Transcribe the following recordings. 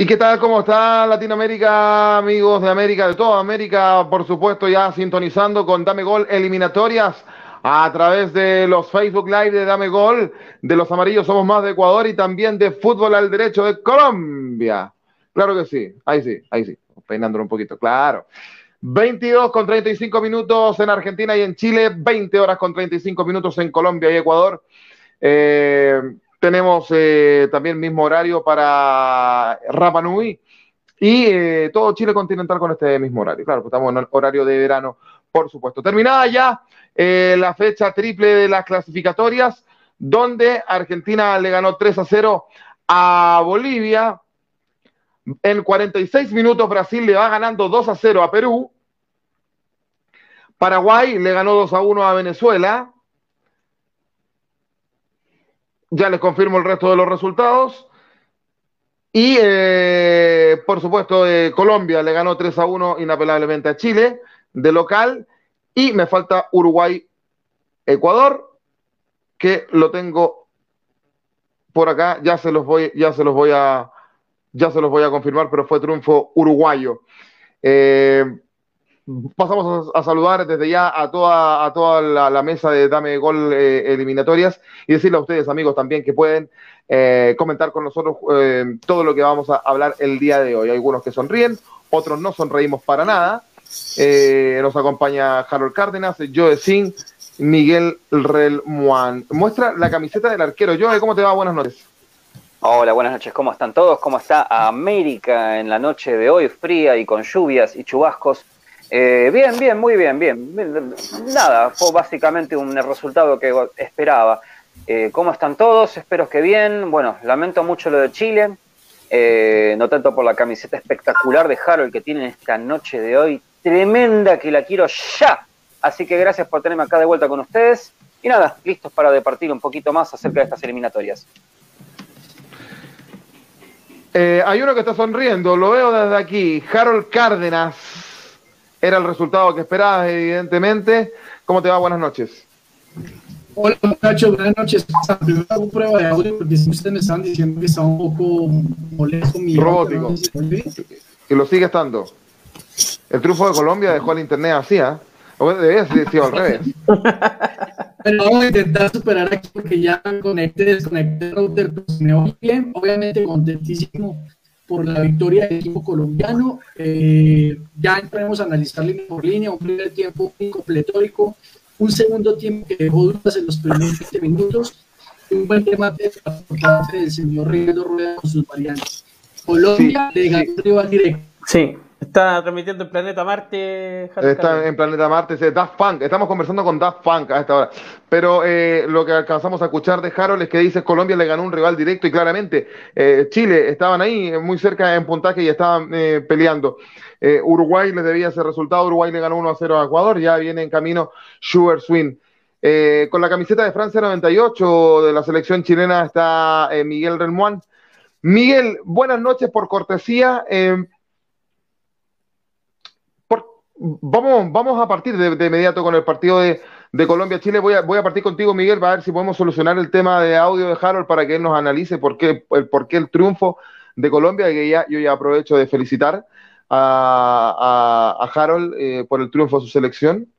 ¿Y qué tal? ¿Cómo está Latinoamérica, amigos de América, de toda América? Por supuesto, ya sintonizando con Dame Gol eliminatorias a través de los Facebook Live de Dame Gol, de los amarillos somos más de Ecuador y también de Fútbol al Derecho de Colombia. Claro que sí, ahí sí, ahí sí, peinándolo un poquito, claro. 22 con 35 minutos en Argentina y en Chile, 20 horas con 35 minutos en Colombia y Ecuador. Eh, tenemos eh, también mismo horario para Rapa Nui y eh, todo Chile continental con este mismo horario. Claro, pues estamos en horario de verano, por supuesto. Terminada ya eh, la fecha triple de las clasificatorias, donde Argentina le ganó 3 a 0 a Bolivia. En 46 minutos Brasil le va ganando 2 a 0 a Perú. Paraguay le ganó 2 a 1 a Venezuela. Ya les confirmo el resto de los resultados. Y eh, por supuesto, eh, Colombia le ganó 3 a 1 inapelablemente a Chile de local. Y me falta Uruguay, Ecuador, que lo tengo por acá. Ya se los voy, ya se los voy a, ya se los voy a confirmar, pero fue triunfo uruguayo. Eh, pasamos a, saludar desde ya a toda, a toda la, mesa de Dame Gol eh, eliminatorias y decirle a ustedes, amigos, también que pueden eh, comentar con nosotros eh, todo lo que vamos a hablar el día de hoy. Hay algunos que sonríen, otros no sonreímos para nada. nos acompaña Harold Cárdenas, Joe Sin, Miguel Relmuan. Muestra la camiseta del arquero. Joe, ¿cómo te va? Buenas noches. Hola, buenas noches. ¿Cómo están todos? ¿Cómo está América en la noche de hoy? Fría y con lluvias y chubascos. Eh, bien, bien, muy bien, bien. Nada, fue básicamente un resultado que esperaba. Eh, ¿Cómo están todos? Espero que bien. Bueno, lamento mucho lo de Chile. Eh, no tanto por la camiseta espectacular de Harold que tienen esta noche de hoy. Tremenda que la quiero ya. Así que gracias por tenerme acá de vuelta con ustedes. Y nada, listos para departir un poquito más acerca de estas eliminatorias. hay uno que está sonriendo, lo veo desde aquí. Harold Cárdenas era el resultado que esperabas, evidentemente. ¿Cómo te va? Buenas noches. Hola muchachos, buenas noches. Primero hago prueba de audio porque si ustedes me están diciendo que está un poco molesto mi Robótico. y lo sigue estando. El triunfo de Colombia dejó el internet así, ¿ah? ¿eh? O debía decir al revés. Pero vamos a intentar superar aquí porque ya conecté, desconecté el router, pues me voy bien. Obviamente contentísimo por la victoria del equipo colombiano. Eh, ya entraremos a analizar línea por línea, un primer tiempo completórico, un segundo tiempo que dejó dudas en los primeros 20 minutos, un buen tema por parte del señor Ricardo Rueda con sus variantes. Colombia le ganó rival directo. Sí. Está transmitiendo en Planeta Marte. Está en Planeta Marte, es Daft Punk. Estamos conversando con Daft Punk a esta hora. Pero eh, lo que alcanzamos a escuchar de Harold es que dice Colombia le ganó un rival directo y claramente eh, Chile estaban ahí eh, muy cerca en puntaje y estaban peleando. Uruguay les debía ese resultado. Uruguay le ganó 1 a 0 a Ecuador. Ya viene en camino Sugar Swing. con la camiseta de Francia 98 de la selección chilena está Miguel Relmuán. Miguel, buenas noches por cortesía vamos, vamos a partir de, inmediato con el partido de, Colombia-Chile. Voy a, voy a partir contigo, Miguel, a ver si podemos solucionar el tema de audio de Harold para que él nos analice por qué el, por qué el triunfo de Colombia, que ya, yo ya aprovecho de felicitar a, a, Harold eh, por el triunfo de su selección.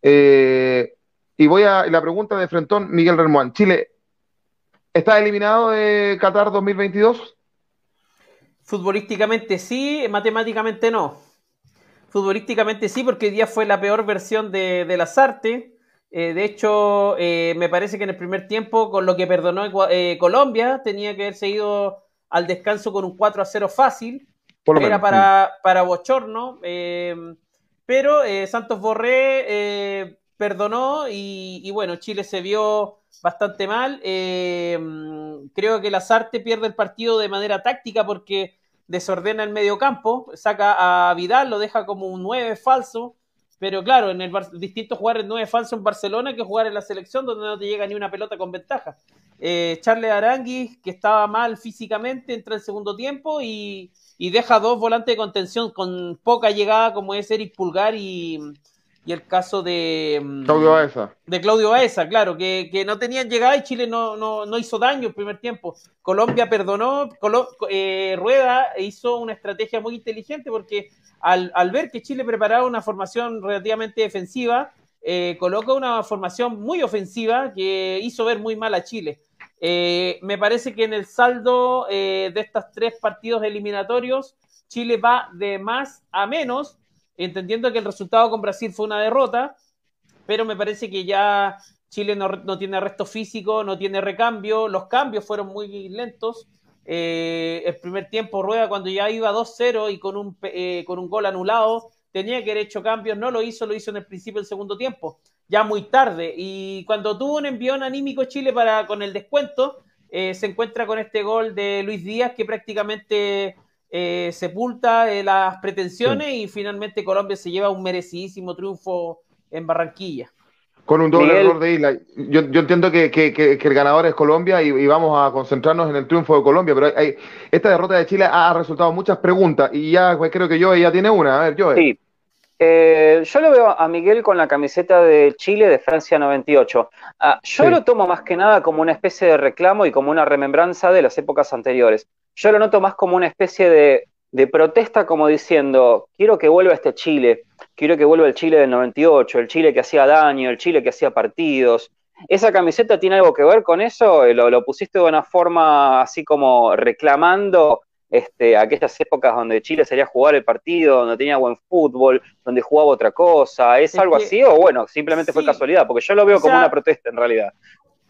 Eh, y voy a la pregunta de Frentón, Miguel Remuán. Chile, ¿está eliminado de Qatar 2022? Futbolísticamente sí, matemáticamente no. Futbolísticamente sí, porque hoy día fue la peor versión de, de las artes. Eh, de hecho, eh, me parece que en el primer tiempo, con lo que perdonó eh, Colombia, tenía que haber seguido al descanso con un 4 a 0 fácil. Era para, para bochorno. pero Santos Borré perdonó y, y, bueno, Chile se vio bastante mal. creo que Lazarte pierde el partido de manera táctica porque desordena el medio campo, saca a Vidal, lo deja como un 9 falso, pero claro, en el distinto jugar el 9 falso en Barcelona que jugar en la selección donde no te llega ni una pelota con ventaja. Eh, Charles Aranguis, que estaba mal físicamente, entra el segundo tiempo y, deja dos volantes de contención con poca llegada como es Eric Pulgar y, y el caso de mm, Claudio Baeza. De Claudio Baeza, claro, que, no tenían llegada y Chile no, no, hizo daño el primer tiempo. Colombia perdonó, eh, Rueda hizo una estrategia muy inteligente porque al, ver que Chile preparaba una formación relativamente defensiva, eh, coloca una formación muy ofensiva que hizo ver muy mal a Chile. Eh, me parece que en el saldo de estos tres partidos eliminatorios, Chile va de más a menos entendiendo que el resultado con Brasil fue una derrota, pero me parece que ya Chile no, tiene arresto físico, no tiene recambio, los cambios fueron muy lentos. Eh, el primer tiempo Rueda cuando ya iba 2-0 y con un, eh, con un gol anulado, tenía que haber hecho cambios, no lo hizo, lo hizo en el principio del segundo tiempo, ya muy tarde. Y cuando tuvo un envión anímico Chile para con el descuento, eh, se encuentra con este gol de Luis Díaz que prácticamente eh, sepulta eh, las pretensiones y finalmente Colombia se lleva un merecidísimo triunfo en Barranquilla. Con un doble error de isla. Yo, entiendo que, el ganador es Colombia y, vamos a concentrarnos en el triunfo de Colombia, pero hay, esta derrota de Chile ha resultado muchas preguntas y ya pues, creo que yo ya tiene una. A ver, yo. Sí. Eh, yo lo veo a Miguel con la camiseta de Chile de Francia 98. Ah, yo lo tomo más que nada como una especie de reclamo y como una remembranza de las épocas anteriores yo lo noto más como una especie de, protesta, como diciendo, quiero que vuelva este Chile, quiero que vuelva el Chile del 98, el Chile que hacía daño, el Chile que hacía partidos. ¿Esa camiseta tiene algo que ver con eso? Eh, ¿Lo, pusiste de una forma así como reclamando este, aquellas épocas donde Chile salía a jugar el partido, donde tenía buen fútbol, donde jugaba otra cosa? ¿Es, algo así o bueno, simplemente fue casualidad? Porque yo lo veo como una protesta en realidad.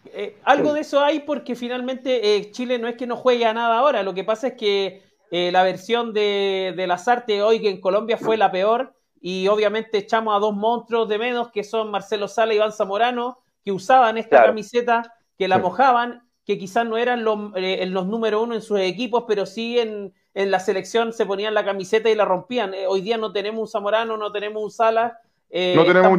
Eh, algo de eso hay porque finalmente eh, Chile no es que no juegue a nada ahora, lo que pasa es que eh, la versión de, de las artes hoy que en Colombia fue la peor y obviamente echamos a dos monstruos de menos que son Marcelo Sala y Iván Zamorano que usaban esta camiseta, que la mojaban, que quizás no eran los, los número uno en sus equipos, pero sí en, en, la selección se ponían la camiseta y la rompían. hoy día no tenemos un Zamorano, no tenemos un Sala. no tenemos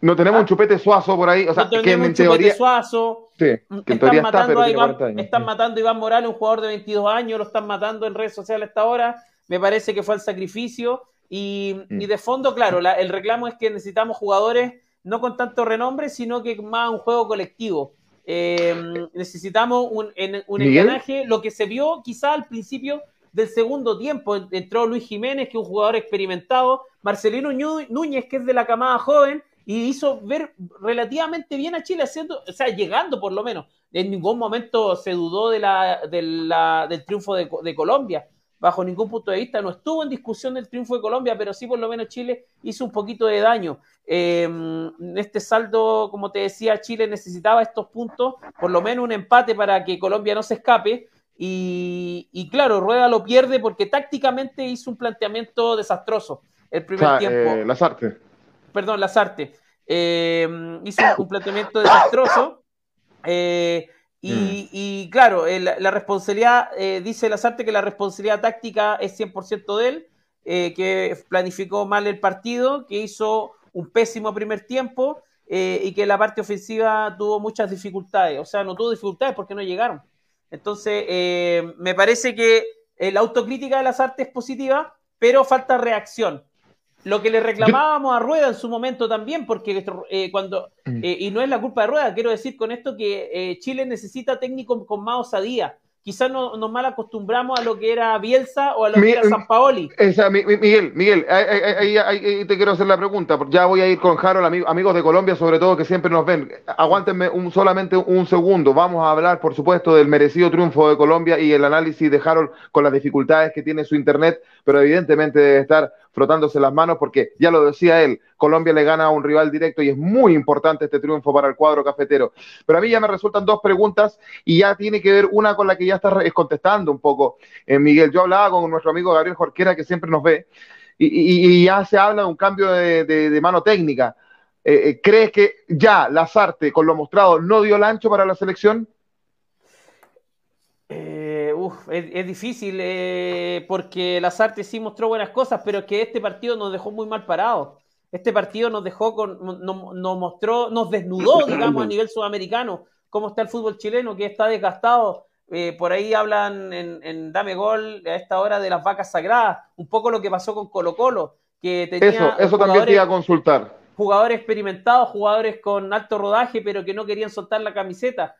no tenemos un ah. chupete suazo por ahí, o sea, que en teoría. Suazo. Sí, que en teoría está, pero Iván, Están matando a Iván Morales, un jugador de 22 años, lo están matando en redes sociales hasta ahora. Me parece que fue el sacrificio. Y, mm. de fondo, claro, el reclamo es que necesitamos jugadores no con tanto renombre, sino que más un juego colectivo. Eh, necesitamos un, un engranaje, lo que se vio quizá al principio del segundo tiempo. Entró Luis Jiménez, que es un jugador experimentado, Marcelino Núñez, que es de la camada joven, y hizo ver relativamente bien a Chile haciendo, o sea, llegando por lo menos. En ningún momento se dudó de la, del triunfo de, Colombia. Bajo ningún punto de vista no estuvo en discusión del triunfo de Colombia, pero sí por lo menos Chile hizo un poquito de daño. en em, este saldo, como te decía, Chile necesitaba estos puntos, por lo menos un empate para que Colombia no se escape. Y, claro, Rueda lo pierde porque tácticamente hizo un planteamiento desastroso el primer tiempo. Eh, las artes perdón, Lazarte, eh, hizo un planteamiento desastroso. Eh, y, mm. claro, la, responsabilidad, eh, dice Lazarte que la responsabilidad táctica es 100% de él, que planificó mal el partido, que hizo un pésimo primer tiempo y que la parte ofensiva tuvo muchas dificultades. O sea, no tuvo dificultades porque no llegaron. Entonces, me parece que la autocrítica de Lazarte es positiva, pero falta reacción. Lo que le reclamábamos a Rueda en su momento también, porque eh, cuando, mm. eh, y no es la culpa de Rueda, quiero decir con esto que eh, Chile necesita técnicos con más osadía. Quizás no, nos mal acostumbramos a lo que era Bielsa o a lo que era San Paoli. Miguel, Miguel, ahí, te quiero hacer la pregunta. Ya voy a ir con Harold, amigos de Colombia, sobre todo que siempre nos ven. Aguántenme un, solamente un segundo. Vamos a hablar, por supuesto, del merecido triunfo de Colombia y el análisis de Harold con las dificultades que tiene su internet, pero evidentemente debe estar frotándose las manos porque ya lo decía él, Colombia le gana a un rival directo y es muy importante este triunfo para el cuadro cafetero. Pero a mí ya me resultan dos preguntas y ya tiene que ver una con la que ya estás contestando un poco, eh, Miguel. Yo hablaba con nuestro amigo Gabriel Jorquera que siempre nos ve y, ya se habla de un cambio de, mano técnica. Eh, eh, ¿Crees que ya Lazarte, con lo mostrado, no dio el ancho para la selección? Es, difícil eh, porque las artes sí mostró buenas cosas, pero que este partido nos dejó muy mal parados. Este partido nos dejó con, nos, mostró, nos desnudó, digamos, a nivel sudamericano, cómo está el fútbol chileno, que está desgastado. Eh, por ahí hablan en, Dame Gol a esta hora de las vacas sagradas, un poco lo que pasó con Colo Colo, que tenía eso, eso también te iba a consultar. Jugadores experimentados, jugadores con alto rodaje, pero que no querían soltar la camiseta.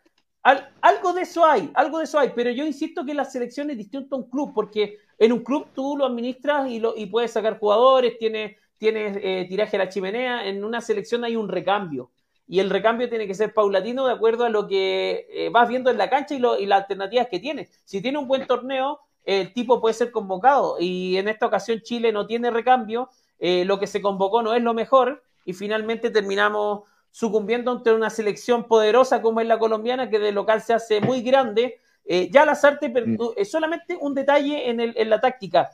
Algo de eso hay, algo de eso hay, pero yo insisto que la selección es distinta a un club, porque en un club tú lo administras y, lo, y puedes sacar jugadores, tienes, tienes eh, tiraje a la chimenea, en una selección hay un recambio y el recambio tiene que ser paulatino de acuerdo a lo que eh, vas viendo en la cancha y, y las alternativas que tiene. Si tiene un buen torneo, el tipo puede ser convocado y en esta ocasión Chile no tiene recambio, eh, lo que se convocó no es lo mejor y finalmente terminamos sucumbiendo ante una selección poderosa como es la colombiana que de local se hace muy grande. Eh, ya las artes, es solamente un detalle en, el, en la táctica.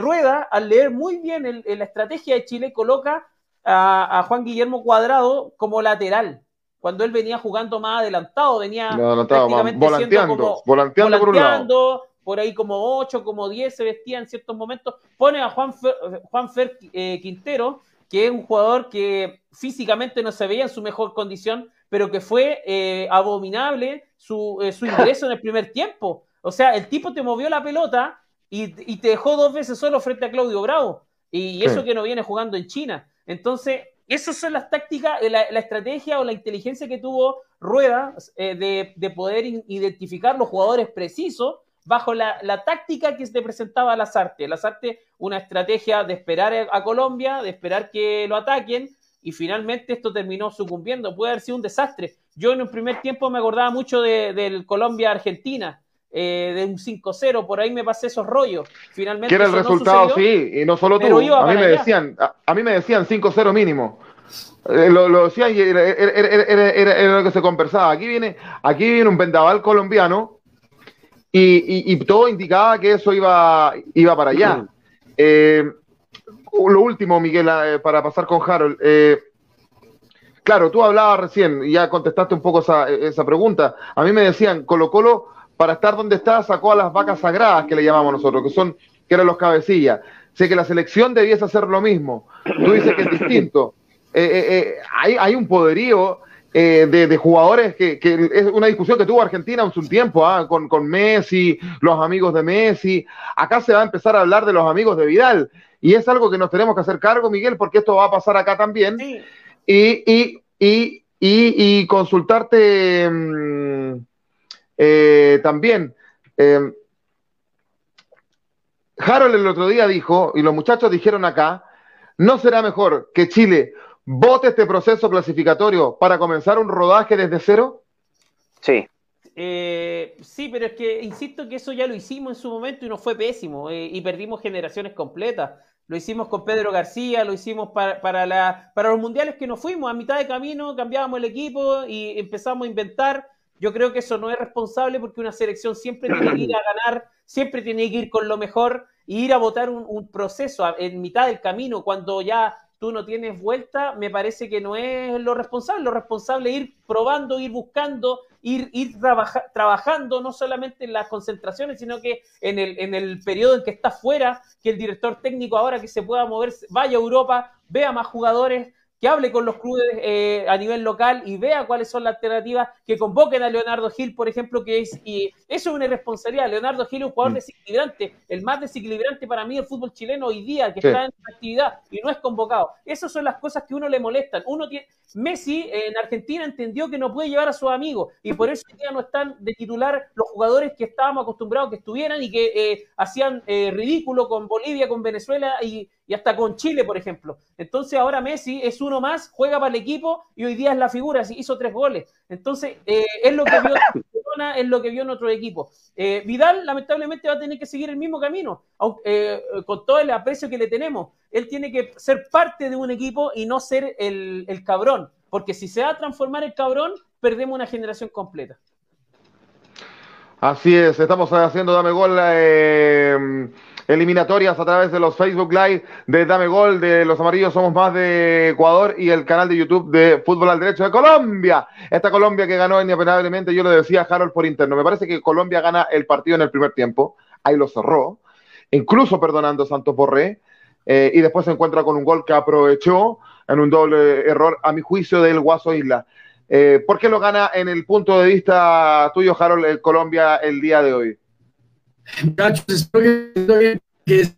Rueda, al leer muy bien la estrategia de Chile, coloca a, Juan Guillermo Cuadrado como lateral, cuando él venía jugando más adelantado, venía prácticamente volanteando, como, volanteando, por, ahí como 8, como 10 se vestía en ciertos momentos, pone a Juan Fer, Juan Fer eh, Quintero, que es un jugador que físicamente no se veía en su mejor condición, pero que fue eh, abominable su, eh, su ingreso en el primer tiempo. O sea, el tipo te movió la pelota y, y te dejó dos veces solo frente a Claudio Bravo. Y, eso que no viene jugando en China. Entonces, esas son las tácticas, eh, la, estrategia o la inteligencia que tuvo Rueda eh, de, poder identificar los jugadores precisos bajo la, táctica que se presentaba a Lazarte. Lazarte, una estrategia de esperar a Colombia, de esperar que lo ataquen, y finalmente esto terminó sucumbiendo. Puede haber sido un desastre. Yo en un primer tiempo me acordaba mucho del Colombia-Argentina, eh, de un 5-0, por ahí me pasé esos rollos. Finalmente. Que era el resultado, sí, y no solo tú. A mí, me decían, a, mí me decían 5-0 mínimo. Eh, lo, decían y era, lo que se conversaba. Aquí viene, aquí viene un vendaval colombiano y, todo indicaba que eso iba, iba para allá. Eh, lo último, Miguel, para pasar con Harold. claro, tú hablabas recién y ya contestaste un poco esa, esa pregunta. A mí me decían, Colo Colo para estar donde está, sacó a las vacas sagradas que le llamamos nosotros, que son, que eran los cabecillas. Sé que la selección debiese hacer lo mismo. Tú dices que es distinto. Eh, eh, eh, hay, hay, un poderío de, jugadores que, es una discusión que tuvo Argentina hace un tiempo, ¿ah? con, con, Messi, los amigos de Messi. Acá se va a empezar a hablar de los amigos de Vidal. Y es algo que nos tenemos que hacer cargo, Miguel, porque esto va a pasar acá también. Y, y, y, y, consultarte. Mm, eh, también, eh, Harold el otro día dijo, y los muchachos dijeron acá, ¿no será mejor que Chile vote este proceso clasificatorio para comenzar un rodaje desde cero? Sí. Eh, sí, pero es que insisto que eso ya lo hicimos en su momento y nos fue pésimo y perdimos generaciones completas. Lo hicimos con Pedro García, lo hicimos para, para, la, para los mundiales que nos fuimos. A mitad de camino cambiábamos el equipo y empezamos a inventar yo creo que eso no es responsable porque una selección siempre tiene que ir a ganar, siempre tiene que ir con lo mejor y ir a votar un, proceso en mitad del camino cuando ya tú no tienes vuelta, me parece que no es lo responsable. Lo responsable es ir probando, ir buscando, ir, ir trabajando no solamente en las concentraciones, sino que en el, en el periodo en que está fuera, que el director técnico ahora que se pueda mover, vaya a Europa, vea más jugadores, que hable con los clubes eh, a nivel local y vea cuáles son las alternativas, que convoquen a Leonardo Gil, por ejemplo, que es, y eso es una irresponsabilidad. Leonardo Gil es un jugador mm. desequilibrante, el más desequilibrante para mí del fútbol chileno hoy día, que está en actividad y no es convocado. Esas son las cosas que uno le molestan. Uno tiene, Messi en Argentina entendió que no puede llevar a sus amigos y por eso ya no están de titular los jugadores que estábamos acostumbrados que estuvieran y que eh, hacían eh, ridículo con Bolivia, con Venezuela y, y hasta con Chile, por ejemplo. Entonces ahora Messi es uno más, juega para el equipo y hoy día es la figura, hizo tres goles. Entonces eh, es lo que vio Barcelona, es lo que vio en otro equipo. Eh, Vidal lamentablemente va a tener que seguir el mismo camino, eh, con todo el aprecio que le tenemos. Él tiene que ser parte de un equipo y no ser el, el cabrón, porque si se va a transformar el cabrón, perdemos una generación completa. Así es, estamos haciendo Dame Gol eliminatorias a través de los Facebook Live de Dame Gol, de Los Amarillos Somos Más de Ecuador y el canal de YouTube de Fútbol al Derecho de Colombia. Esta Colombia que ganó inapelablemente, yo lo decía Harold por interno, me parece que Colombia gana el partido en el primer tiempo, ahí lo cerró, incluso perdonando a Santos Borré, eh, y después se encuentra con un gol que aprovechó en un doble error, a mi juicio, del Guaso Isla. Eh, ¿Por qué lo gana en el punto de vista tuyo, Harold, el Colombia el día de hoy? Muchachos, espero que que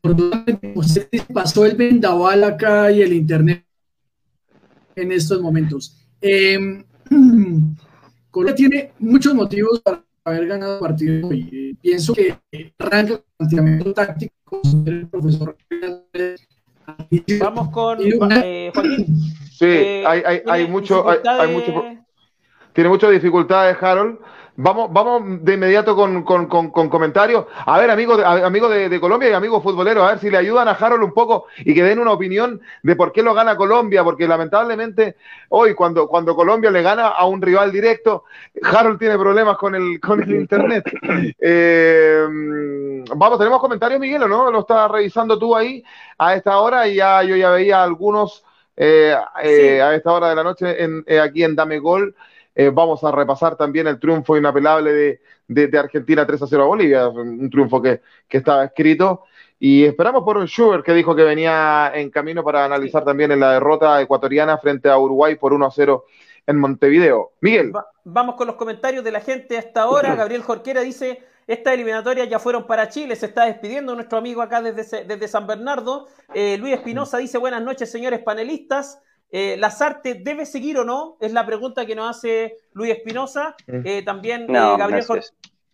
usted pasó el vendaval acá y el internet en estos momentos. Eh, Colombia tiene muchos motivos para haber ganado el partido y eh, pienso que arranca el planteamiento táctico el profesor. Vamos con eh, Joaquín. Sí, eh, hay, hay, hay mucho, hay, hay mucho, tiene muchas dificultades Harold Vamos, vamos de inmediato con, con, con, comentarios. A ver, amigos, amigo de, Colombia y amigos futboleros, a ver si le ayudan a Harold un poco y que den una opinión de por qué lo gana Colombia, porque lamentablemente hoy cuando, cuando Colombia le gana a un rival directo, Harold tiene problemas con el, con el internet. Eh, vamos, tenemos comentarios, Miguel, ¿o no? Lo estás revisando tú ahí a esta hora y ya yo ya veía algunos eh, eh, a esta hora de la noche en, aquí en Dame Gol. Eh, vamos a repasar también el triunfo inapelable de, Argentina 3 a 0 a Bolivia, un triunfo que, estaba escrito. Y esperamos por un Schubert que dijo que venía en camino para analizar también en la derrota ecuatoriana frente a Uruguay por 1 a 0 en Montevideo. Miguel. vamos con los comentarios de la gente hasta ahora. Gabriel Jorquera dice, estas eliminatorias ya fueron para Chile, se está despidiendo nuestro amigo acá desde, desde San Bernardo. Eh, Luis Espinosa dice, buenas noches señores panelistas. Eh, ¿Las artes debe seguir o no? Es la pregunta que nos hace Luis Espinosa. Mm. Eh, también eh,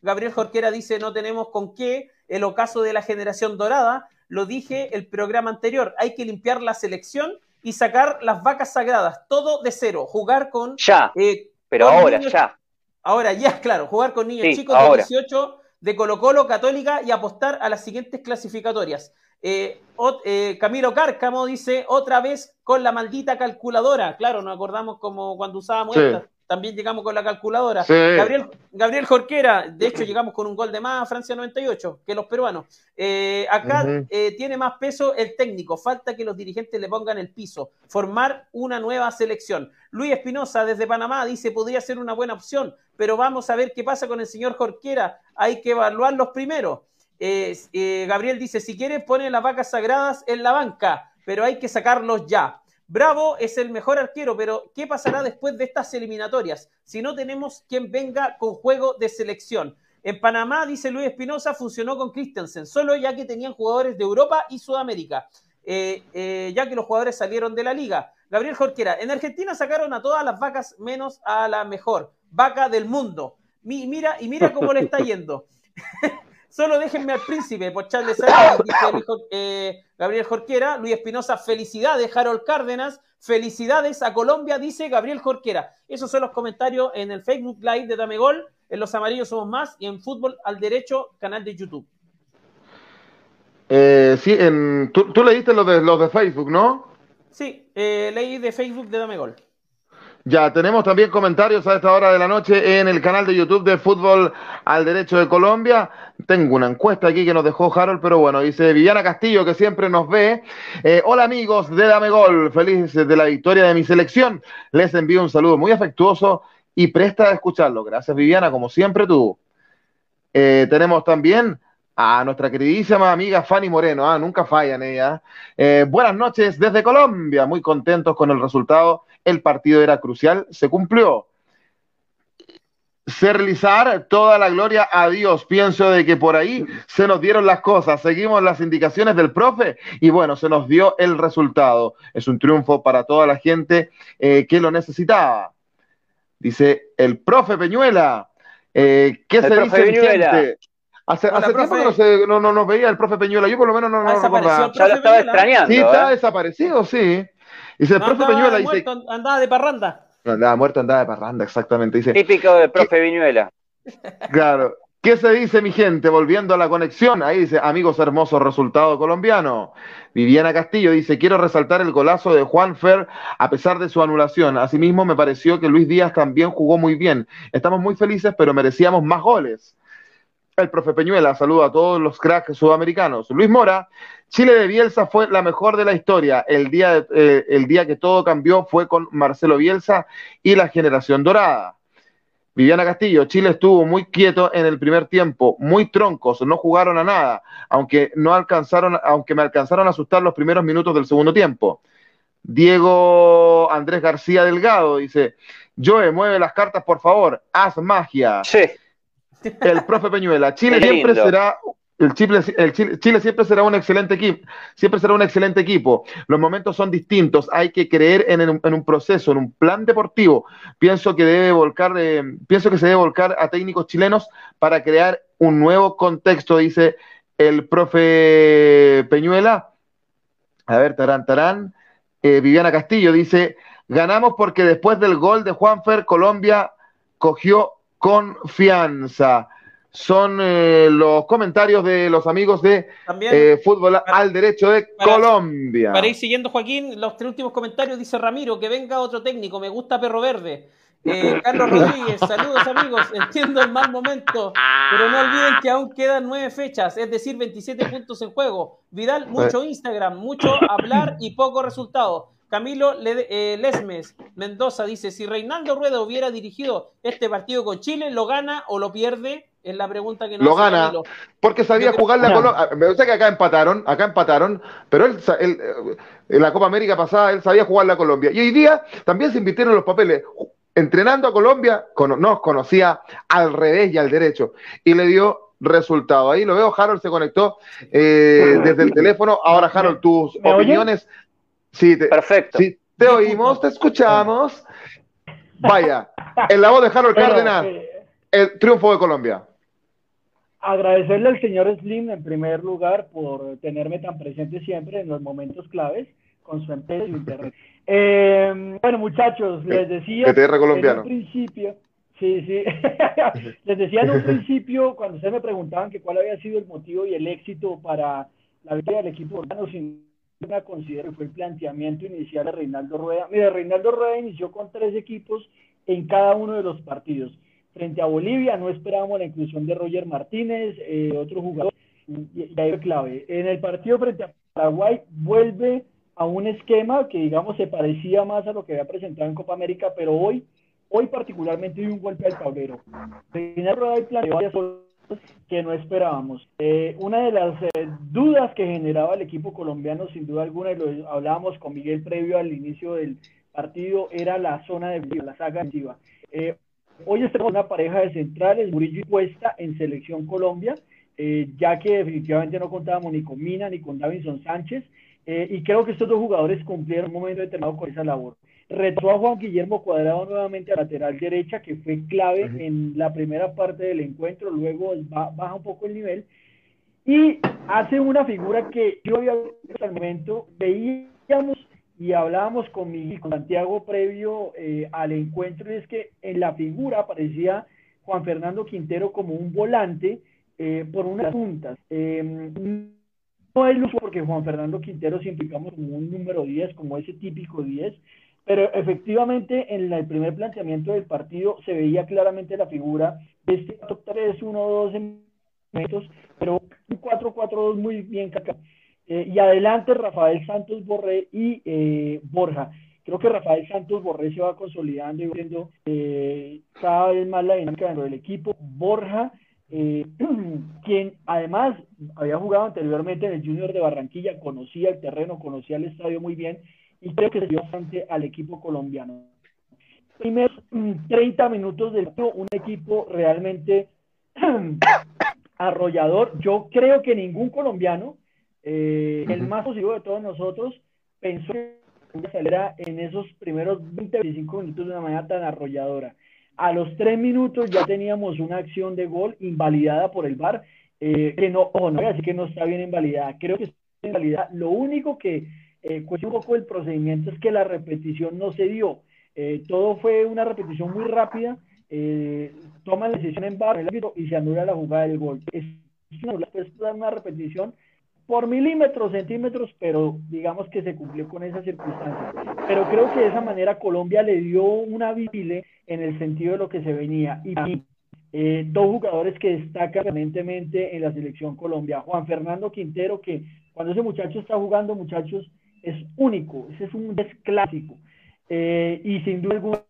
Gabriel, Jorquera dice, no tenemos con qué. El ocaso de la generación dorada, lo dije el programa anterior, hay que limpiar la selección y sacar las vacas sagradas, todo de cero, jugar con... Ya, pero ahora, ya. Ahora, ya, claro, jugar con niños chicos de 18 de Colo Colo, Católica y apostar a las siguientes clasificatorias. Eh, eh, Camilo Cárcamo dice, otra vez con la maldita calculadora. Claro, nos acordamos como cuando usábamos esta. También llegamos con la calculadora. Gabriel, Gabriel Jorquera, de hecho llegamos con un gol de más a Francia 98 que los peruanos. Eh, acá tiene más peso el técnico, falta que los dirigentes le pongan el piso, formar una nueva selección. Luis Espinosa desde Panamá dice, podría ser una buena opción, pero vamos a ver qué pasa con el señor Jorquera, hay que evaluarlos primero. Eh, Gabriel dice, si quieren ponen las vacas sagradas en la banca, pero hay que sacarlos ya. Bravo es el mejor arquero, pero ¿qué pasará después de estas eliminatorias? Si no tenemos quien venga con juego de selección. En Panamá, dice Luis Espinosa, funcionó con Christensen, solo ya que tenían jugadores de Europa y Sudamérica, eh, eh, ya que los jugadores salieron de la liga. Gabriel Jorquera, en Argentina sacaron a todas las vacas menos a la mejor, vaca del mundo. mira, y mira cómo le está yendo. Solo déjenme al príncipe, por Charles dice eh, Gabriel Jorquera. Luis Espinosa, felicidades, Harold Cárdenas. Felicidades a Colombia, dice Gabriel Jorquera. Esos son los comentarios en el Facebook Live de Dame Gol, en Los Amarillos Somos Más y en Fútbol al Derecho, canal de YouTube. Eh, sí, en, tú, leíste los de, los de Facebook, ¿no? Sí, eh, leí de Facebook de Dame Gol. Ya, tenemos también comentarios a esta hora de la noche en el canal de YouTube de Fútbol al Derecho de Colombia. Tengo una encuesta aquí que nos dejó Harold, pero bueno, dice Viviana Castillo, que siempre nos ve. Eh, hola amigos de Dame Gol, feliz de la victoria de mi selección. Les envío un saludo muy afectuoso y presta a escucharlo. Gracias Viviana, como siempre tú. Eh, tenemos también a nuestra queridísima amiga Fanny Moreno, ah, nunca fallan ella. Eh, buenas noches desde Colombia, muy contentos con el resultado el partido era crucial, se cumplió. Cerlizar, toda la gloria a Dios. Pienso de que por ahí se nos dieron las cosas, seguimos las indicaciones del profe y bueno, se nos dio el resultado. Es un triunfo para toda la gente eh, que lo necesitaba. Dice el profe Peñuela. Eh, ¿Qué se dice Peñuela. Hace, hace tiempo que no, no, nos veía el profe Peñuela. Yo por lo menos no, no lo Ya lo estaba extrañando. Sí, está ¿eh? desaparecido, sí. Dice el profe Peñuela. Dice, andaba de parranda. Andaba muerto, andaba de parranda, exactamente. Dice, Típico del profe Viñuela. Claro. ¿Qué se dice, mi gente? Volviendo a la conexión, ahí dice, amigos, hermoso resultado colombiano. Viviana Castillo dice, quiero resaltar el golazo de Juan Fer a pesar de su anulación. Asimismo, me pareció que Luis Díaz también jugó muy bien. Estamos muy felices, pero merecíamos más goles. El profe Peñuela saluda a todos los cracks sudamericanos. Luis Mora, Chile de Bielsa fue la mejor de la historia. El día, eh, el día que todo cambió fue con Marcelo Bielsa y la generación dorada. Viviana Castillo, Chile estuvo muy quieto en el primer tiempo, muy troncos, no jugaron a nada, aunque no alcanzaron, aunque me alcanzaron a asustar los primeros minutos del segundo tiempo. Diego Andrés García Delgado dice, Joe, mueve las cartas por favor, haz magia. Sí. El profe Peñuela, Chile siempre será el Chile, siempre será un excelente equipo, siempre será un excelente equipo. Los momentos son distintos, hay que creer en, un proceso, en un plan deportivo. Pienso que debe volcar, eh, pienso que se debe volcar a técnicos chilenos para crear un nuevo contexto, dice el profe Peñuela. A ver, Tarán, Tarán. Eh, Viviana Castillo dice, ganamos porque después del gol de Juanfer, Colombia cogió confianza son eh, los comentarios de los amigos de eh, Fútbol al Derecho de Colombia. Para ir siguiendo, Joaquín, los tres últimos comentarios dice Ramiro, que venga otro técnico, me gusta Perro Verde. Eh, Carlos Rodríguez, saludos amigos, entiendo el mal momento, pero no olviden que aún quedan nueve fechas, es decir, 27 puntos en juego. Vidal, mucho Instagram, mucho hablar y poco resultado. Camilo Lesmes Mendoza dice, si Reinaldo Rueda hubiera dirigido este partido con Chile, ¿lo gana o lo pierde? Es la pregunta que Lo gana, porque sabía jugar la Colombia. Me sé que acá empataron, acá empataron, pero él, eh, en la Copa América pasada él sabía jugar la Colombia. Y hoy día también se invirtieron los papeles. Entrenando a Colombia, nos conocía al revés y al derecho. Y le dio resultado. Ahí lo veo, Harold se conectó eh, desde el teléfono. Ahora, Harold, tus opiniones. Sí, te, Perfecto. Sí, te oímos, te escuchamos. Vaya, en la voz de Harold Cárdenas, eh, el triunfo de Colombia agradecerle al señor Slim en primer lugar por tenerme tan presente siempre en los momentos claves con su empresa y internet. Eh, bueno, muchachos, les decía en un principio, sí, sí, les decía en un principio cuando ustedes me preguntaban que cuál había sido el motivo y el éxito para la victoria del equipo urbano, sin una considero que fue el planteamiento inicial de Reinaldo Rueda. Mira, Reinaldo Rueda inició con tres equipos en cada uno de los partidos frente a Bolivia no esperábamos la inclusión de Roger Martínez, eh, otro jugador, y, ahí clave. En el partido frente a Paraguay vuelve a un esquema que digamos se parecía más a lo que había presentado en Copa América, pero hoy, hoy particularmente dio un golpe al tablero. Primero rueda planteó varias cosas que no esperábamos. Eh, una de las eh, dudas que generaba el equipo colombiano, sin duda alguna, y lo hablábamos con Miguel previo al inicio del partido, era la zona de la saga defensiva. Eh, Hoy estamos una pareja de centrales, Murillo y Cuesta, en Selección Colombia, eh, ya que definitivamente no contábamos ni con Mina ni con Davinson Sánchez, eh, y creo que estos dos jugadores cumplieron un momento determinado con esa labor. Retó a Juan Guillermo Cuadrado nuevamente a lateral derecha, que fue clave en la primera parte del encuentro, luego baja un poco el nivel, y hace una figura que yo había visto hasta el momento, veíamos y hablábamos con, mi, con Santiago previo eh, al encuentro y es que en la figura aparecía Juan Fernando Quintero como un volante eh, por unas puntas. Em, no es uso porque Juan Fernando Quintero siempre como un número 10, como ese típico 10, pero efectivamente en el primer planteamiento del partido se veía claramente la figura de este 4-3-1-2 metros, pero un 4-4-2 muy bien cacado. Eh, y adelante Rafael Santos Borré y eh, Borja. Creo que Rafael Santos Borré se va consolidando y viendo eh, cada vez más la dinámica dentro del equipo. Borja, quien además había jugado anteriormente en el Junior de Barranquilla, conocía el terreno, conocía el estadio muy bien y creo que se dio bastante al equipo colombiano. Primeros 30 mm, minutos del un equipo realmente arrollador. Yo creo que ningún colombiano eh, el más positivo de todos nosotros pensó que saliera en esos primeros 20-25 minutos de una manera tan arrolladora. A los tres minutos ya teníamos una acción de gol invalidada por el VAR, eh, que no, o no voy a decir que no está bien invalidada, creo que está invalidada. Lo único que eh, un poco el procedimiento es que la repetición no se dio. Eh, todo fue una repetición muy rápida, toman la decisión en VAR y se anula la jugada del gol. Es una, una repetición por milímetros, centímetros, pero digamos que se cumplió con esa circunstancia. Pero creo que de esa manera Colombia le dio una bibile en el sentido de lo que se venía. Y eh, dos jugadores que destacan permanentemente en la selección Colombia. Juan Fernando Quintero, que cuando ese muchacho está jugando, muchachos, es único, ese es un desclásico. Eh, y sin duda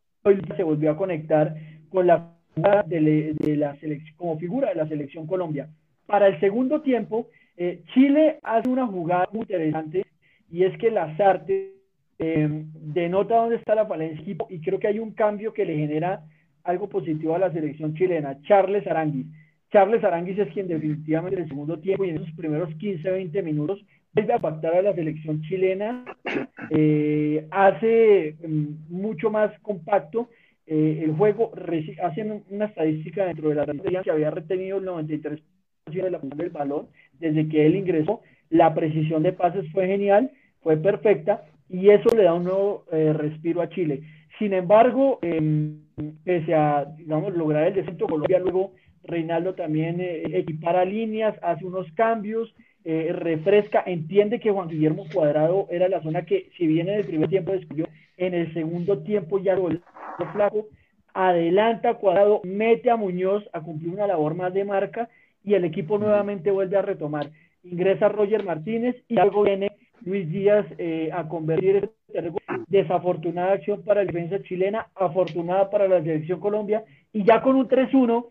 se volvió a conectar con la de, de la selección, como figura de la selección Colombia. Para el segundo tiempo, eh, Chile hace una jugada muy interesante y es que Lazarte eh, denota dónde está la falencia equipo y creo que hay un cambio que le genera algo positivo a la selección chilena. Charles Aranguis. Charles Aranguis es quien definitivamente en el segundo tiempo y en esos primeros 15-20 minutos vuelve a pactar a la selección chilena, eh, hace mm, mucho más compacto eh, el juego, hacen una estadística dentro de la que había retenido el 93% de la del balón desde que él ingresó, la precisión de pases fue genial, fue perfecta y eso le da un nuevo eh, respiro a Chile. Sin embargo, em, pese a, digamos, lograr el descenso, Colombia luego Reinaldo también eh, equipara líneas, hace unos cambios, eh, refresca, entiende que Juan Guillermo Cuadrado era la zona que, si bien en el primer tiempo descubrió, en el segundo tiempo ya lo flaco, adelanta Cuadrado, mete a Muñoz a cumplir una labor más de marca y el equipo nuevamente vuelve a retomar. Ingresa Roger Martínez y luego viene Luis Díaz eh, a convertir este desafortunada acción para la defensa chilena, afortunada para la selección Colombia. Y ya con un 3-1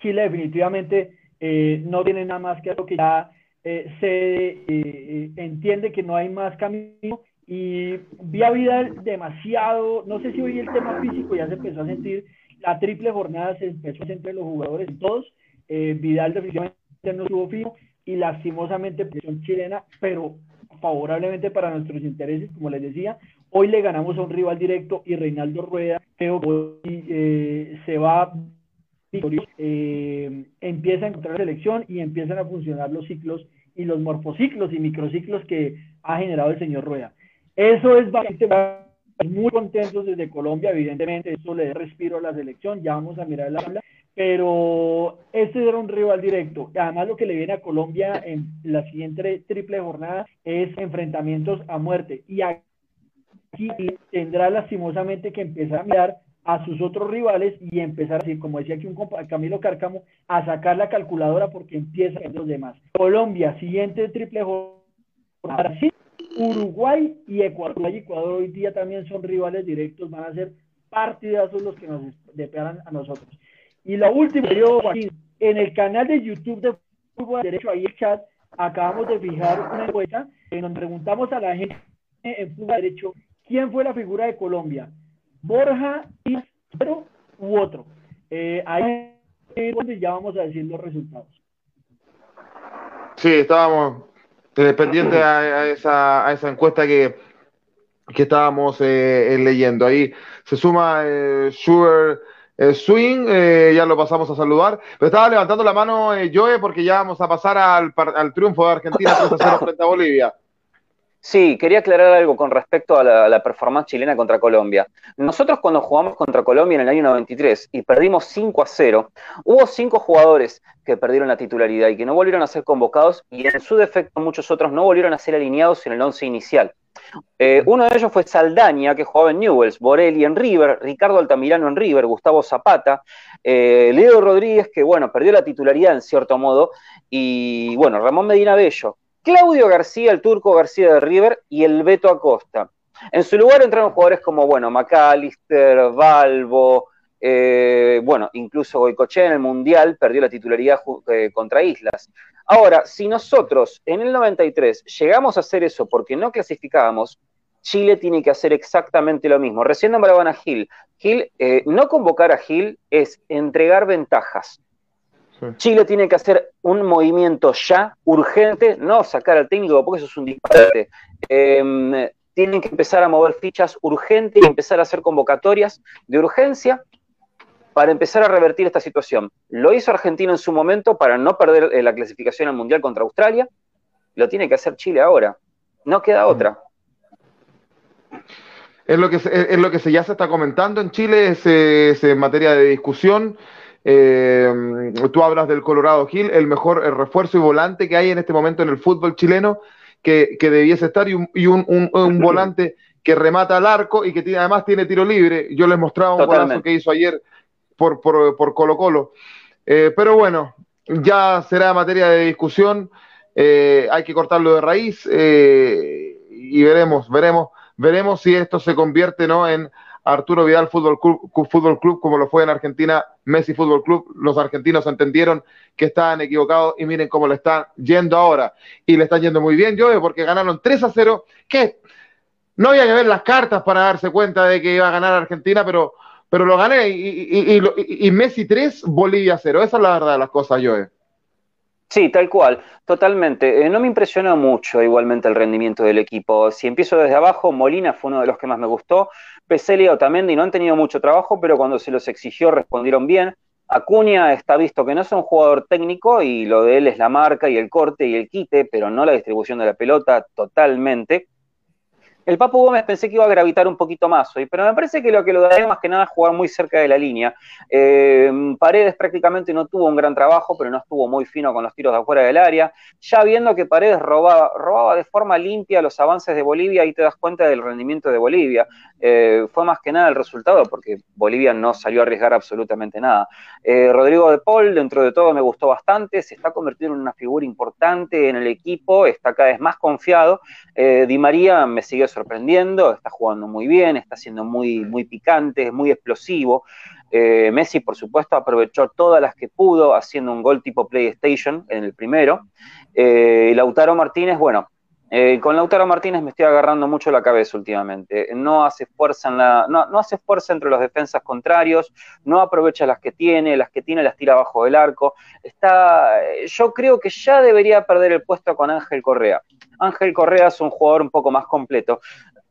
Chile definitivamente eh, no tiene nada más que algo que ya eh, se entiende que no hay más camino. Y vi a Vidal demasiado, no sé si hoy el tema físico ya se empezó a sentir, la triple jornada se empezó a sentir los jugadores todos, Vidal definitivamente no estuvo fijo y lastimosamente presión chilena, pero favorablemente para nuestros intereses, como les decía, hoy le ganamos a un rival directo y Reinaldo Rueda creo que se va eh, empieza a encontrar la selección y empiezan a funcionar los ciclos y los morfociclos y microciclos que ha generado el señor Rueda. Eso es bastante muy contentos desde Colombia, evidentemente, eso le da respiro a la selección, ya vamos a mirar la habla, pero este era un rival directo. Además, lo que le viene a Colombia en la siguiente triple jornada es enfrentamientos a muerte. Y aquí tendrá lastimosamente que empezar a mirar a sus otros rivales y empezar así, como decía aquí un Camilo Cárcamo, a sacar la calculadora porque empiezan los demás. Colombia, siguiente triple jornada. Brasil, Uruguay y Ecuador. Y Ecuador hoy día también son rivales directos, van a ser partidazos los que nos deparan a nosotros. Y lo último, yo, en el canal de YouTube de Fútbol Derecho, ahí el chat, acabamos de fijar una encuesta en donde preguntamos a la gente en Fútbol Derecho quién fue la figura de Colombia. Borja, pero u otro. Eh, ahí donde ya vamos a decir los resultados. Sí, estábamos eh, pendientes a, esa, a esa encuesta que, que estábamos eh, leyendo. Ahí se suma eh, Sugar Swing, ya lo pasamos a saludar. Pero estaba levantando la mano Joe porque ya vamos a pasar al, al triunfo de Argentina 3 frente a Bolivia. Sí, quería aclarar algo con respecto a la, performance chilena contra Colombia. Nosotros cuando jugamos contra Colombia en el año 93 y perdimos 5 a 0, hubo cinco jugadores que perdieron la titularidad y que no volvieron a ser convocados y en su defecto muchos otros no volvieron a ser alineados en el once inicial. Eh, uno de ellos fue Saldaña, que jugaba en Newells, Borelli en River, Ricardo Altamirano en River, Gustavo Zapata, eh, Leo Rodríguez, que bueno, perdió la titularidad en cierto modo, y bueno, Ramón Medina Bello, Claudio García, el turco García de River y el Beto Acosta. En su lugar entraron jugadores como, bueno, McAllister, Valvo, eh, bueno, incluso Goicochea en el Mundial perdió la titularidad eh, contra Islas. Ahora, si nosotros en el 93 llegamos a hacer eso porque no clasificábamos, Chile tiene que hacer exactamente lo mismo. Recién nombraban a Gil. Gil, eh, no convocar a Gil es entregar ventajas. Chile tiene que hacer un movimiento ya, urgente, no sacar al técnico porque eso es un disparate. Em, tienen que empezar a mover fichas urgentes y empezar a hacer convocatorias de urgencia para empezar a revertir esta situación. Lo hizo Argentina en su momento para no perder eh, la clasificación al Mundial contra Australia. Lo tiene que hacer Chile ahora. No queda otra. Es lo que, es lo que se, ya se está comentando en Chile, es, es en materia de discusión. Eh, tú hablas del Colorado Gil, el mejor refuerzo y volante que hay en este momento en el fútbol chileno, que, debiese estar, y, un, y un, volante que remata al arco y que tiene, además tiene tiro libre. Yo les mostraba un golazo que hizo ayer por, por, Colo Colo. Eh, pero bueno, ya será materia de discusión. Eh, hay que cortarlo de raíz y veremos, veremos, veremos si esto se convierte ¿no? en Arturo Vidal Fútbol Club, Fútbol Club, como lo fue en Argentina, Messi Fútbol Club. Los argentinos entendieron que estaban equivocados y miren cómo le están yendo ahora. Y le están yendo muy bien, yo, porque ganaron 3 a 0, que no había que ver las cartas para darse cuenta de que iba a ganar Argentina, pero pero lo gané. Y, Messi 3, Bolivia 0. Esa es la verdad de las cosas, Joe. Sí, tal cual, totalmente. Eh, no me impresionó mucho igualmente el rendimiento del equipo. Si empiezo desde abajo, Molina fue uno de los que más me gustó. Peseli o Otamendi no han tenido mucho trabajo, pero cuando se los exigió respondieron bien. Acuña está visto que no es un jugador técnico y lo de él es la marca y el corte y el quite, pero no la distribución de la pelota totalmente. El Papu Gómez pensé que iba a gravitar un poquito más hoy, pero me parece que lo que lo daría más que nada es jugar muy cerca de la línea. Eh, Paredes prácticamente no tuvo un gran trabajo, pero no estuvo muy fino con los tiros de afuera del área. Ya viendo que Paredes robaba, de forma limpia los avances de Bolivia, ahí te das cuenta del rendimiento de Bolivia. Eh, fue más que nada el resultado, porque Bolivia no salió a arriesgar absolutamente nada. Eh, Rodrigo de Paul, dentro de todo, me gustó bastante, se está convirtiendo en una figura importante en el equipo, está cada vez más confiado. Di María me sigue sorprendiendo, está jugando muy bien, está siendo muy, muy picante, muy explosivo. Eh, Messi, por supuesto, aprovechó todas las que pudo, haciendo un gol tipo PlayStation en el primero. Eh, Lautaro Martínez, bueno, eh, con Lautaro Martínez me estoy agarrando mucho la cabeza últimamente. No hace fuerza en la, no, no, hace fuerza entre los defensas contrarios, no aprovecha las que tiene, las que tiene las tira abajo del arco. Está, yo creo que ya debería perder el puesto con Ángel Correa. Ángel Correa es un jugador un poco más completo.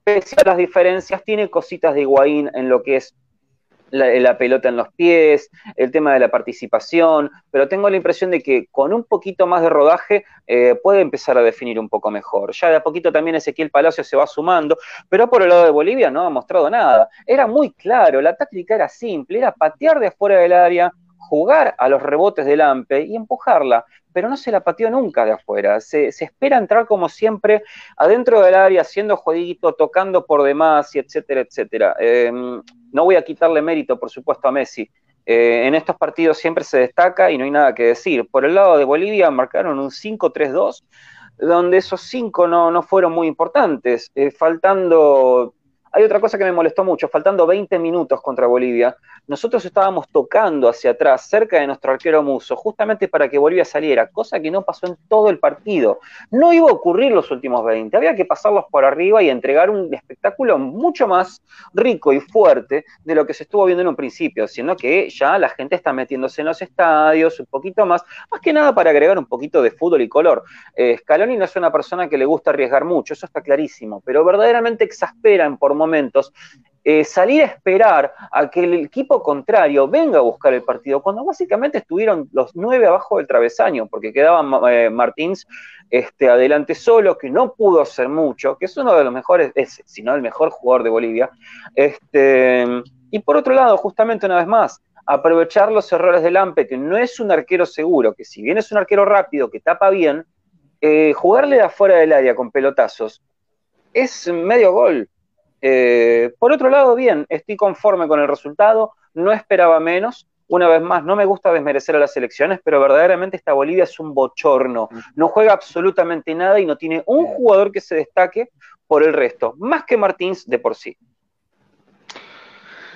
Pese a las diferencias, tiene cositas de Higuaín en lo que es la, pelota en los pies, el tema de la participación, pero tengo la impresión de que con un poquito más de rodaje eh, puede empezar a definir un poco mejor. Ya de a poquito también Ezequiel Palacio se va sumando, pero por el lado de Bolivia no ha mostrado nada. Era muy claro, la táctica era simple, era patear de afuera del área, jugar a los rebotes del AMPE y empujarla, pero no se la pateó nunca de afuera. Se, espera entrar como siempre adentro del área, haciendo jueguito, tocando por demás, y etcétera, etcétera. Em, no voy a quitarle mérito, por supuesto, a Messi. Eh, en estos partidos siempre se destaca y no hay nada que decir. Por el lado de Bolivia marcaron un 5-3-2, donde esos cinco no, fueron muy importantes, eh, faltando hay otra cosa que me molestó mucho, faltando 20 minutos contra Bolivia, nosotros estábamos tocando hacia atrás, cerca de nuestro arquero Muso, justamente para que Bolivia saliera, cosa que no pasó en todo el partido. No iba a ocurrir los últimos 20, había que pasarlos por arriba y entregar un espectáculo mucho más rico y fuerte de lo que se estuvo viendo en un principio, siendo que ya la gente está metiéndose en los estadios un poquito más, más que nada para agregar un poquito de fútbol y color. Eh, Scaloni no es una persona que le gusta arriesgar mucho, eso está clarísimo, pero verdaderamente exasperan por momentos, eh, salir a esperar a que el equipo contrario venga a buscar el partido, cuando básicamente estuvieron los nueve abajo del travesaño, porque quedaba eh, Martins este, adelante solo, que no pudo hacer mucho, que es uno de los mejores, es, si no el mejor jugador de Bolivia. Este, y por otro lado, justamente una vez más, aprovechar los errores del Ampe, que no es un arquero seguro, que si bien es un arquero rápido, que tapa bien, eh, jugarle de afuera del área con pelotazos es medio gol. Eh, por otro lado, bien, estoy conforme con el resultado, no esperaba menos. Una vez más, no me gusta desmerecer a las elecciones, pero verdaderamente esta Bolivia es un bochorno. No juega absolutamente nada y no tiene un jugador que se destaque por el resto, más que Martins de por sí.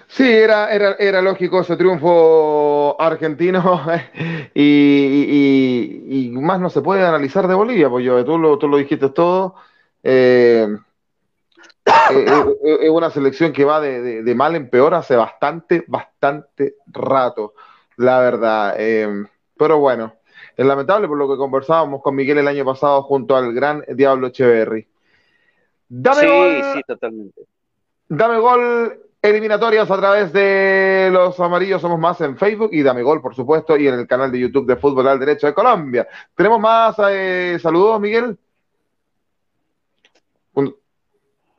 Sí, era, era, era lógico ese triunfo argentino y, más no se puede analizar de Bolivia, pues yo, tú lo, tú lo dijiste todo. Eh, es una selección que va de, mal en peor hace bastante, bastante rato, la verdad. pero bueno, es lamentable por lo que conversábamos con Miguel el año pasado junto al gran Diablo Echeverry. Dame sí, gol, sí, totalmente. Dame gol eliminatorias a través de los amarillos somos más en Facebook y Dame Gol, por supuesto, y en el canal de YouTube de Fútbol al Derecho de Colombia. ¿Tenemos más saludos, Miguel?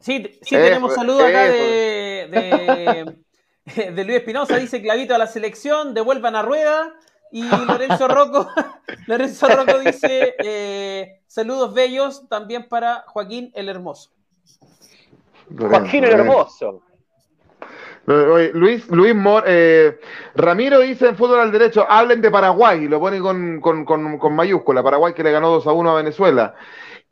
Sí, sí tenemos saludos acá de, de, Luis Espinosa, dice clavito a la selección, devuelvan a rueda. Y Lorenzo Rocco, Lorenzo Rocco dice eh, saludos bellos también para Joaquín el Hermoso. Joaquín el Hermoso. Luis, Luis eh, Ramiro dice en fútbol al derecho, hablen de Paraguay, lo pone con, con, con, con mayúscula, Paraguay que le ganó 2 a 1 a Venezuela.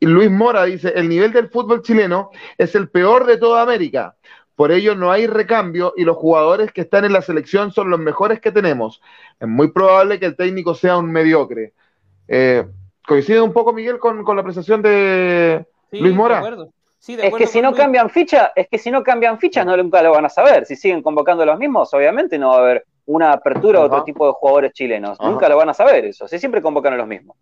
Luis Mora dice, el nivel del fútbol chileno es el peor de toda América. Por ello no hay recambio y los jugadores que están en la selección son los mejores que tenemos. Es muy probable que el técnico sea un mediocre. Eh, ¿Coincide un poco, Miguel, con, la apreciación de Luis Mora? es que si no cambian ficha, es que si no cambian fichas no nunca lo van a saber. Si siguen convocando los mismos, obviamente no va a haber una apertura a otro tipo de jugadores chilenos. Nunca lo van a saber eso. Si siempre convocan a los mismos.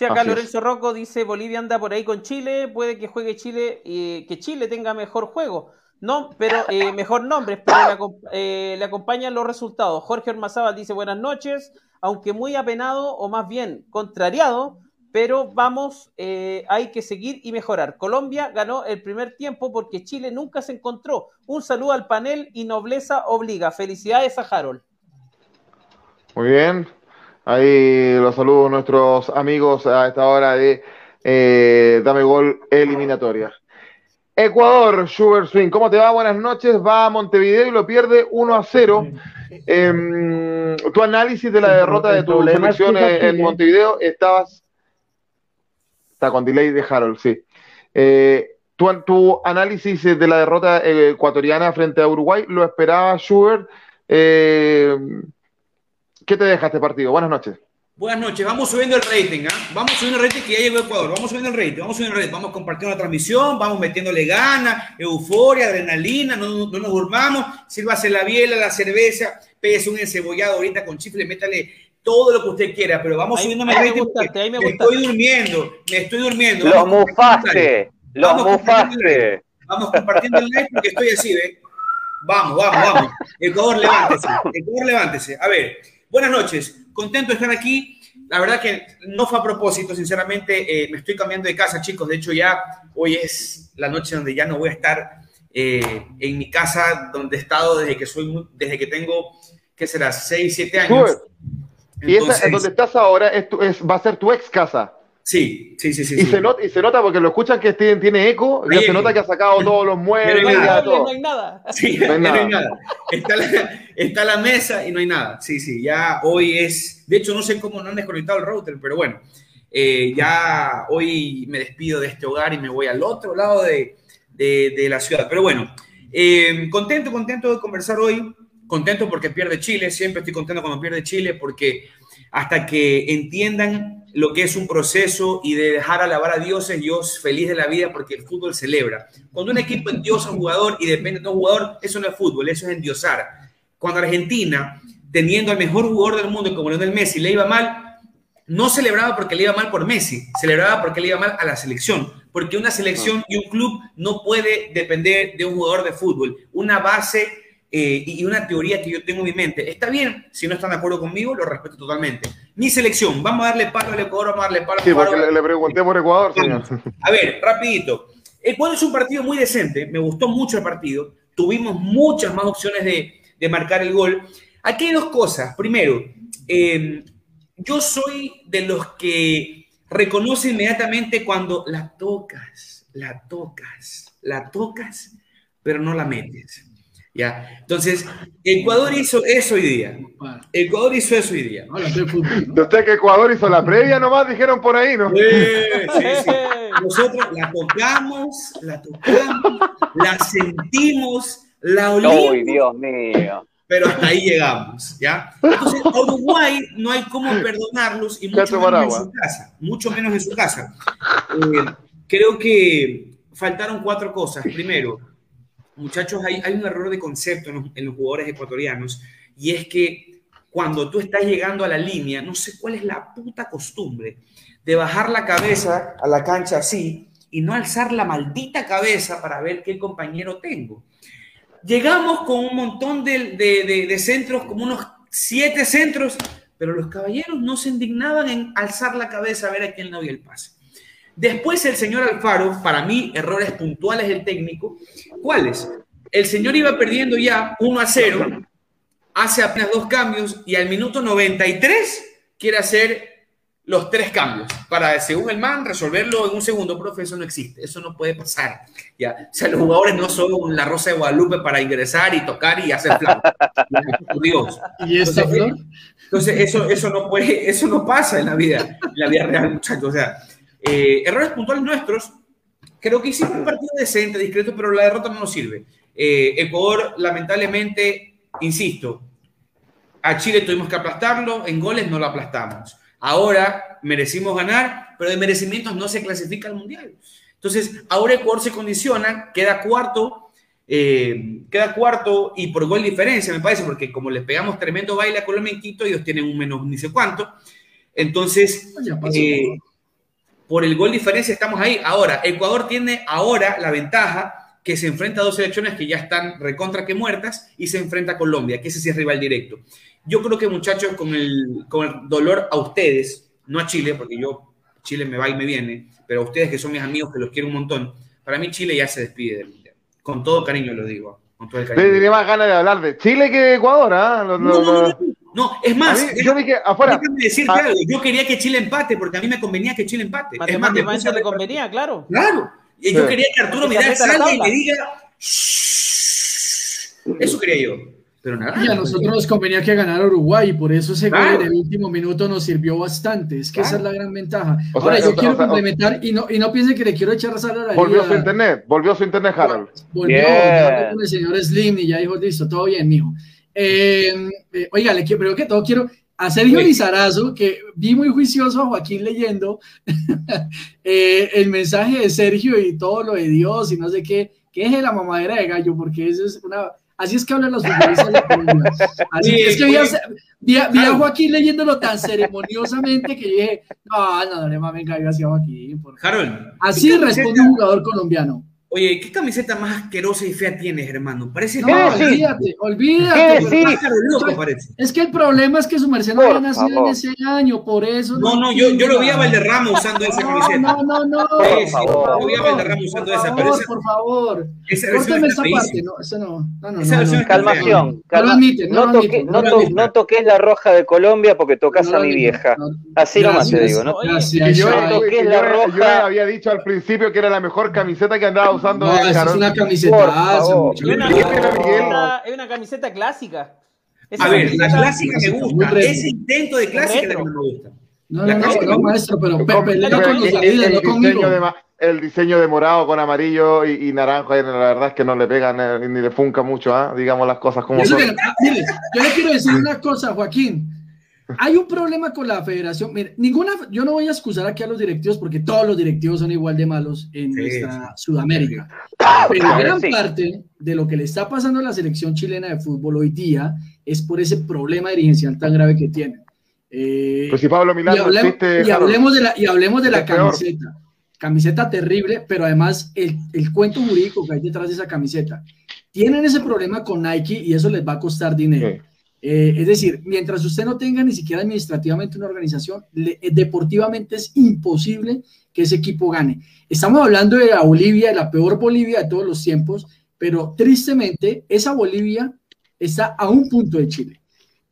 Sí, acá Lorenzo Rocco dice Bolivia anda por ahí con Chile, puede que juegue Chile y que Chile tenga mejor juego. No, pero eh, mejor nombre, pero le, eh, le, acompañan los resultados. Jorge Ormazábal dice buenas noches, aunque muy apenado o más bien contrariado, pero vamos, eh, hay que seguir y mejorar. Colombia ganó el primer tiempo porque Chile nunca se encontró. Un saludo al panel y nobleza obliga. Felicidades a Harold. Muy bien, ahí los saludo a nuestros amigos a esta hora de Dame Gol eliminatoria. Ecuador, Sugar Swing, ¿cómo te va? Buenas noches. Va a Montevideo y lo pierde 1 a 0. Em, tu análisis de la derrota de tu selección en Montevideo, estabas. Está con delay de Harold, sí. Eh, tu, análisis de la derrota ecuatoriana frente a Uruguay, ¿lo esperaba Sugar? Eh, ¿Qué te deja este partido? Buenas noches. Buenas noches, vamos subiendo el rating, ¿ah? Vamos subiendo el rating que ya llegó Ecuador, vamos subiendo el rating, vamos subiendo el rating, vamos compartiendo la transmisión, vamos metiéndole ganas, euforia, adrenalina, no, no, nos durmamos, sírvase la biela, la cerveza, pese un encebollado ahorita con chifle, métale todo lo que usted quiera, pero vamos subiendo el rating. Me, me, estoy durmiendo, me estoy durmiendo. Los mufaste, los mufaste. Vamos compartiendo el like porque estoy así, ¿ves? Vamos, vamos, vamos. Ecuador, levántese, Ecuador, levántese. A ver, buenas noches contento de estar aquí. La verdad que no fue a propósito, sinceramente, eh, me estoy cambiando de casa, chicos. De hecho, ya hoy es la noche donde ya no voy a estar eh, en mi casa donde he estado desde que soy, desde que tengo, ¿qué será? 6, 7 años. y esa, donde estás ahora es, es, va a ser tu ex casa. Sí, sí, sí, sí. Y, Se, nota, y se nota porque lo escuchan que tiene, tiene eco, y se nota que ha sacado todos los muebles. No hay nada. No hay nada. Sí, no hay nada. Está, la, está, la, mesa y no hay nada. Sí, sí, ya hoy es. De hecho, no sé cómo no han desconectado el router, pero bueno, eh, ya hoy me despido de este hogar y me voy al otro lado de, de, de la ciudad. Pero bueno, eh, contento, contento de conversar hoy. Contento porque pierde Chile. Siempre estoy contento cuando pierde Chile porque hasta que entiendan lo que es un proceso y de dejar alabar a dioses, yo feliz de la vida porque el fútbol celebra. Cuando un equipo endiosa a un jugador y depende de un jugador, eso no es fútbol, eso es endiosar. Cuando Argentina, teniendo al mejor jugador del mundo como Lionel Messi, le iba mal, no celebraba porque le iba mal por Messi, celebraba porque le iba mal a la selección, porque una selección y un club no puede depender de un jugador de fútbol. Una base eh, y una teoría que yo tengo en mi mente. Está bien, si no están de acuerdo conmigo, lo respeto totalmente. Mi selección, vamos a darle palo al Ecuador, vamos a darle palo sí, porque le, le, pregunté por Ecuador, señor. A ver, rapidito. Ecuador es un partido muy decente, me gustó mucho el partido, tuvimos muchas más opciones de, de marcar el gol. Aquí hay dos cosas. Primero, eh, yo soy de los que reconoce inmediatamente cuando la tocas, la tocas, la tocas, pero no la metes. ¿Ya? Entonces, Ecuador hizo eso hoy día. Ecuador hizo eso hoy día. Usted que Ecuador hizo la previa nomás, dijeron por ahí, ¿no? Sí, sí, sí. Nosotros la tocamos, la tocamos, la sentimos, la olimos. ¡Ay, Dios mío! Pero hasta ahí llegamos, ¿ya? Entonces, a Uruguay no hay cómo perdonarlos y mucho menos en su casa. Mucho menos en su casa. Eh, creo que faltaron cuatro cosas. Primero, muchachos, hay, un error de concepto en los, jugadores ecuatorianos y es que cuando tú estás llegando a la línea, no sé cuál es la puta costumbre de bajar la cabeza a la cancha así y no alzar la maldita cabeza para ver qué compañero tengo. Llegamos con un montón de, de, centros, como unos siete centros, pero los caballeros no se indignaban en alzar la cabeza a ver a quién le había el pase. Después el señor Alfaro, para mí, errores puntuales del técnico. ¿Cuáles? El señor iba perdiendo ya 1 a 0, hace apenas dos cambios y al minuto 93 quiere hacer los tres cambios para, según el man, resolverlo en un segundo. Profe, eso no existe, eso no puede pasar. ¿ya? O sea, los jugadores no son la rosa de Guadalupe para ingresar y tocar y hacer plan. Dios. ¿Y eso, entonces, entonces, eso, eso, no puede, eso no pasa en la vida, en la vida real, muchachos. O sea, eh, errores puntuales nuestros, creo que hicimos un partido decente, discreto, pero la derrota no nos sirve. Eh, Ecuador, lamentablemente, insisto, a Chile tuvimos que aplastarlo, en goles no lo aplastamos. Ahora merecimos ganar, pero de merecimientos no se clasifica al Mundial. Entonces, ahora Ecuador se condiciona, queda cuarto, eh, queda cuarto y por gol diferencia, me parece, porque como les pegamos tremendo baile a Colombia en Quito, ellos tienen un menos ni sé cuánto. Entonces, eh, por el gol diferencia estamos ahí. Ahora, Ecuador tiene ahora la ventaja que se enfrenta a dos selecciones que ya están recontra que muertas y se enfrenta a Colombia, que ese sí es rival directo. Yo creo que muchachos, con el, con el dolor a ustedes, no a Chile, porque yo, Chile me va y me viene, pero a ustedes que son mis amigos, que los quiero un montón, para mí Chile ya se despide del Mundial. Con todo cariño lo digo. Con todo el cariño. Tenía más ganas de hablar de Chile que de Ecuador, ¿ah? No, no, no, no, es más, yo dije afuera. Déjame decirte algo. Yo quería que Chile empate porque a mí me convenía que Chile empate. Es más, me le convenía, claro. Claro. Y yo quería que Arturo Vidal salga y me diga. Eso quería yo. Pero nada. Y a nosotros nos convenía que ganara Uruguay y por eso ese gol en el último minuto nos sirvió bastante. Es que esa es la gran ventaja. Ahora, yo quiero complementar y no, y no piense que le quiero echar sal a la Volvió su internet, volvió su internet, Harold. Volvió, yeah. con el señor Slim y ya dijo, listo, todo bien, mijo. Eh, eh, oiga, le quiero, pero que todo quiero a Sergio Lizarazo, que vi muy juicioso a Joaquín leyendo eh, el mensaje de Sergio y todo lo de Dios y no sé qué, que es la mamadera de gallo, porque eso es una Así es que hablan los futbolistas de Así es que vi a, vi, Joaquín leyéndolo tan ceremoniosamente que dije, no, no, no le mames gallo hacia Joaquín. Harold. Así responde un jugador colombiano. Oye, ¿qué camiseta más asquerosa y fea tienes, hermano? Parece no, olvídate, olvídate. Sí? Es que el problema es que su merced no había nacido en ese año, por eso. No, no, yo, yo lo vi a Valderrama usando esa camiseta. No, no, no. Por favor. Yo vi a Valderrama usando esa, pero esa, por favor. Esa versión esa parte, no, eso no. No, no, esa versión calmación. calma. No, no, toque, no, no, toques la roja de Colombia porque tocas a mi vieja. Así nomás te digo, ¿no? Yo toqué la roja. Yo había dicho al principio que era la mejor camiseta que andaba usando no, es una camiseta. Es una, es una camiseta clásica. Esa a ver, la clásica me gusta. Ese intento de clásica no me gusta. No, no, no, no, maestro, pero Pepe, con los el, no conmigo. De, el diseño de morado con amarillo y, y, naranjo, la verdad es que no le pega ni le funca mucho, ¿eh? digamos las cosas como son. mire, yo le quiero decir una cosa, Joaquín. Hay un problema con la federación. Mire, ninguna, yo no voy a excusar aquí a los directivos porque todos los directivos son igual de malos en nuestra Sudamérica. Pero gran parte de lo que le está pasando a la selección chilena de fútbol hoy día es por ese problema dirigencial tan grave que tienen. Eh, pues si Pablo y, hablemos, y hablemos de la, y hablemos de la camiseta. Camiseta terrible, pero además el, el cuento jurídico que hay detrás de esa camiseta. Tienen ese problema con Nike y eso les va a costar dinero. Eh, es decir, mientras usted no tenga ni siquiera administrativamente una organización, eh, deportivamente es imposible que ese equipo gane. Estamos hablando de la Bolivia, de la peor Bolivia de todos los tiempos, pero tristemente esa Bolivia está a un punto de Chile.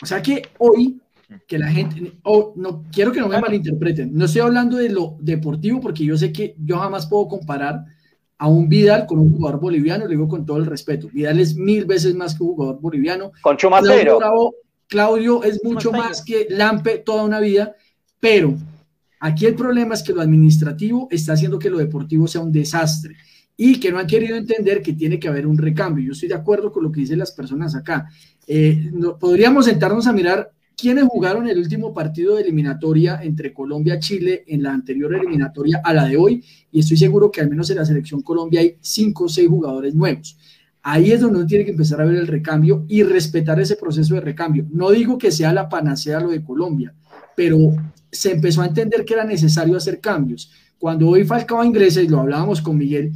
O sea que hoy, que la gente, oh, no quiero que no me malinterpreten, no estoy hablando de lo deportivo porque yo sé que yo jamás puedo comparar a un Vidal con un jugador boliviano, le digo con todo el respeto. Vidal es mil veces más que un jugador boliviano. Con Chumacero. Claudio, Claudio es mucho más que Lampe toda una vida, pero aquí el problema es que lo administrativo está haciendo que lo deportivo sea un desastre y que no han querido entender que tiene que haber un recambio. Yo estoy de acuerdo con lo que dicen las personas acá. Eh, podríamos sentarnos a mirar quiénes jugaron el último partido de eliminatoria entre Colombia y Chile en la anterior eliminatoria a la de hoy, y estoy seguro que al menos en la selección Colombia hay cinco o seis jugadores nuevos. Ahí es donde uno tiene que empezar a ver el recambio y respetar ese proceso de recambio. No digo que sea la panacea lo de Colombia, pero se empezó a entender que era necesario hacer cambios. Cuando hoy Falcao ingresa, y lo hablábamos con Miguel,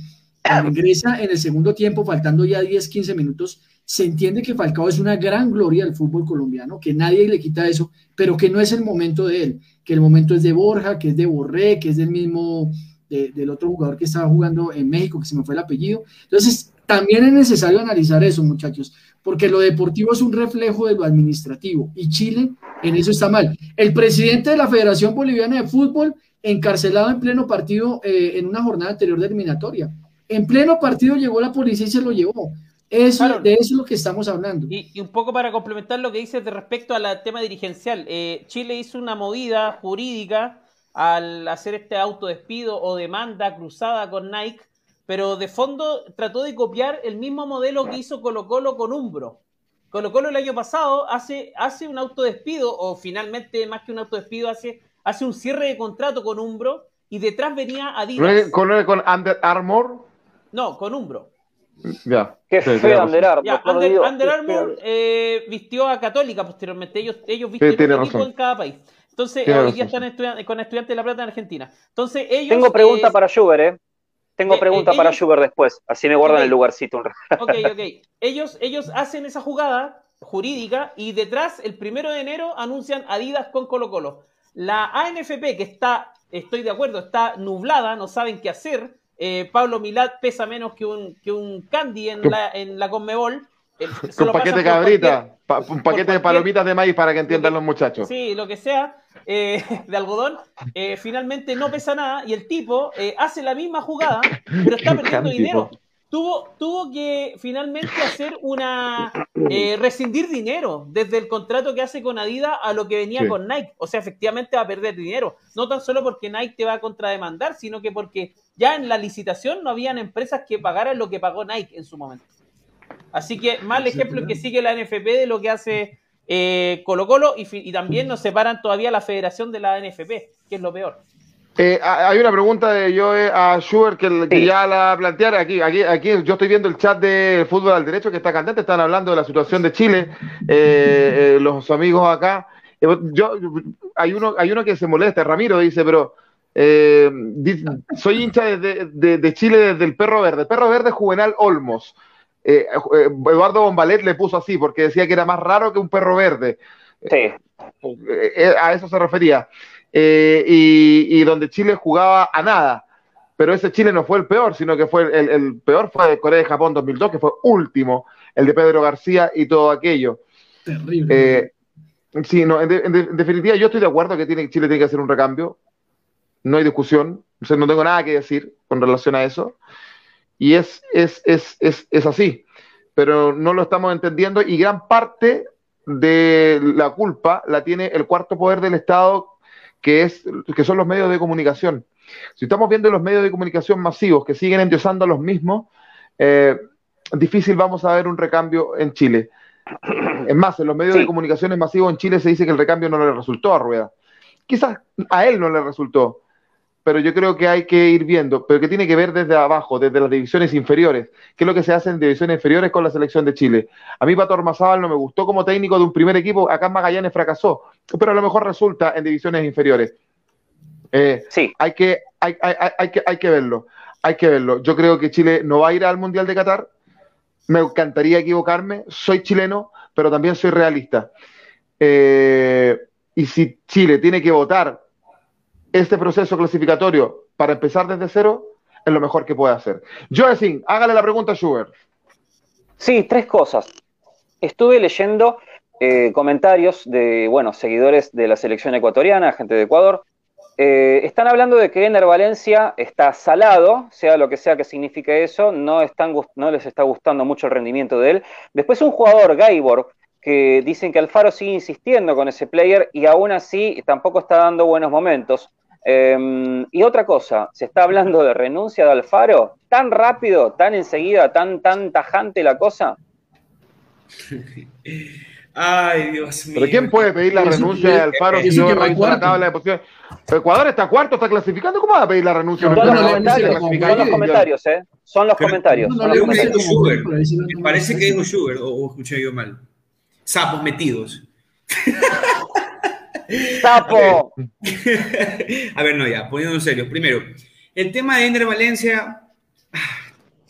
ingresa en el segundo tiempo, faltando ya 10, 15 minutos, se entiende que Falcao es una gran gloria del fútbol colombiano, que nadie le quita eso, pero que no es el momento de él, que el momento es de Borja, que es de Borré, que es del mismo, del otro jugador que estaba jugando en México, que se me fue el apellido. Entonces, también es necesario analizar eso, muchachos, porque lo deportivo es un reflejo de lo administrativo y Chile en eso está mal. El presidente de la Federación Boliviana de Fútbol encarcelado en pleno partido eh, en una jornada anterior de eliminatoria. En pleno partido llegó la policía y se lo llevó. Eso, de eso es lo que estamos hablando. Y, un poco para complementar lo que dices de respecto al tema dirigencial, eh, Chile hizo una movida jurídica al hacer este autodespido o demanda cruzada con Nike, pero de fondo trató de copiar el mismo modelo que hizo Colo Colo con Umbro. Colo Colo el año pasado hace, hace un autodespido, o finalmente más que un autodespido, hace, hace un cierre de contrato con Umbro y detrás venía Adidas. ¿Con, con Under Armour? No, con Umbro. Ya. Qué feo Under Armour. Under, Armour eh, vistió a Católica posteriormente. Ellos, ellos visten un equipo en cada país. Entonces, hoy día están con Estudiantes de La Plata en Argentina. Entonces, ellos. Tengo pregunta para Schubert, ¿eh? Tengo eh, pregunta para Schubert después. Así me guardan el lugarcito un rato. Ok, ok. Ellos, ellos hacen esa jugada jurídica y detrás, el primero de enero, anuncian Adidas con Colo Colo. La ANFP, que está, estoy de acuerdo, está nublada, no saben qué hacer. Eh, Pablo Milad pesa menos que un, que un candy en la, en la Conmebol. un paquete de cabrita, un paquete de palomitas de maíz para que entiendan los muchachos. Sí, lo que sea, eh, de algodón, eh, finalmente no pesa nada y el tipo hace la misma jugada, pero está perdiendo dinero tuvo, tuvo que finalmente hacer una. Eh, rescindir dinero desde el contrato que hace con Adidas a lo que venía con Nike. O sea, efectivamente va a perder dinero. No tan solo porque Nike te va a contrademandar, sino que porque ya en la licitación no habían empresas que pagaran lo que pagó Nike en su momento. Así que, mal ejemplo que sigue la NFP de lo que hace eh, Colo Colo y, y también nos separan todavía la federación de la NFP, que es lo peor. Eh, hay una pregunta de Joe a Schubert que, ya la planteara aquí, aquí. Aquí yo estoy viendo el chat de Fútbol al Derecho que está cantante, están hablando de la situación de Chile, eh, eh, los amigos acá. yo, hay, uno, hay uno que se molesta, Ramiro dice, pero soy hincha de, de, Chile desde el Perro Verde. Perro Verde Juvenal Olmos. Eduardo Bombalet le puso así porque decía que era más raro que un perro verde. Sí. a eso se refería. Eh, y, donde Chile jugaba a nada. Pero ese Chile no fue el peor, sino que fue el, peor fue Corea de Japón 2002, que fue último, el de Pedro García y todo aquello. Terrible. Eh, sí, no, en, definitiva yo estoy de acuerdo que tiene, Chile tiene que hacer un recambio. No hay discusión. no tengo nada que decir con relación a eso. Y es, es, es, es, es así. Pero no lo estamos entendiendo y gran parte de la culpa la tiene el cuarto poder del Estado que, es, que son los medios de comunicación. Si estamos viendo los medios de comunicación masivos que siguen endiosando a los mismos, eh, difícil vamos a ver un recambio en Chile. Es más, en los medios de comunicación masivos en Chile se dice que el recambio no le resultó a Rueda. Quizás a él no le resultó, pero yo creo que hay que ir viendo, pero que tiene que ver desde abajo, desde las divisiones inferiores, qué es lo que se hace en divisiones inferiores con la selección de Chile. A mí Pato Armazábal no me gustó como técnico de un primer equipo, acá en Magallanes fracasó, pero a lo mejor resulta en divisiones inferiores. Eh, sí. Hay que, hay, hay, que, hay que verlo, hay que verlo. Yo creo que Chile no va a ir al Mundial de Qatar, me encantaría equivocarme, soy chileno, pero también soy realista. Eh, y si Chile tiene que votar este proceso clasificatorio para empezar desde cero es lo mejor que puede hacer. Joacín, hágale la pregunta a Schubert. Sí, tres cosas. Estuve leyendo eh, comentarios de, bueno, seguidores de la selección ecuatoriana, gente de Ecuador. Eh, están hablando de que Ener Valencia está salado, sea lo que sea que signifique eso, no, no les está gustando mucho el rendimiento de él. Después un jugador, Gaibor, que dicen que Alfaro sigue insistiendo con ese player y aún así tampoco está dando buenos momentos. Em, y otra cosa, se está hablando de renuncia de Alfaro, tan rápido, tan enseguida, tan, tan tajante la cosa. Ay, Dios mío. ¿Pero quién puede pedir la renuncia de Alfaro si no revisa la tabla de posiciones? Ecuador está cuarto, está clasificando. ¿Cómo va a pedir la renuncia? Son, los, comentarios, son los comentarios, ¿eh? Son los comentarios. Me parece que dijo Schubert, o escuché yo mal. Sapos metidos. ¡Sapo! A ver, no, ya, poniendo en serio. Primero, el tema de Ender Valencia ah,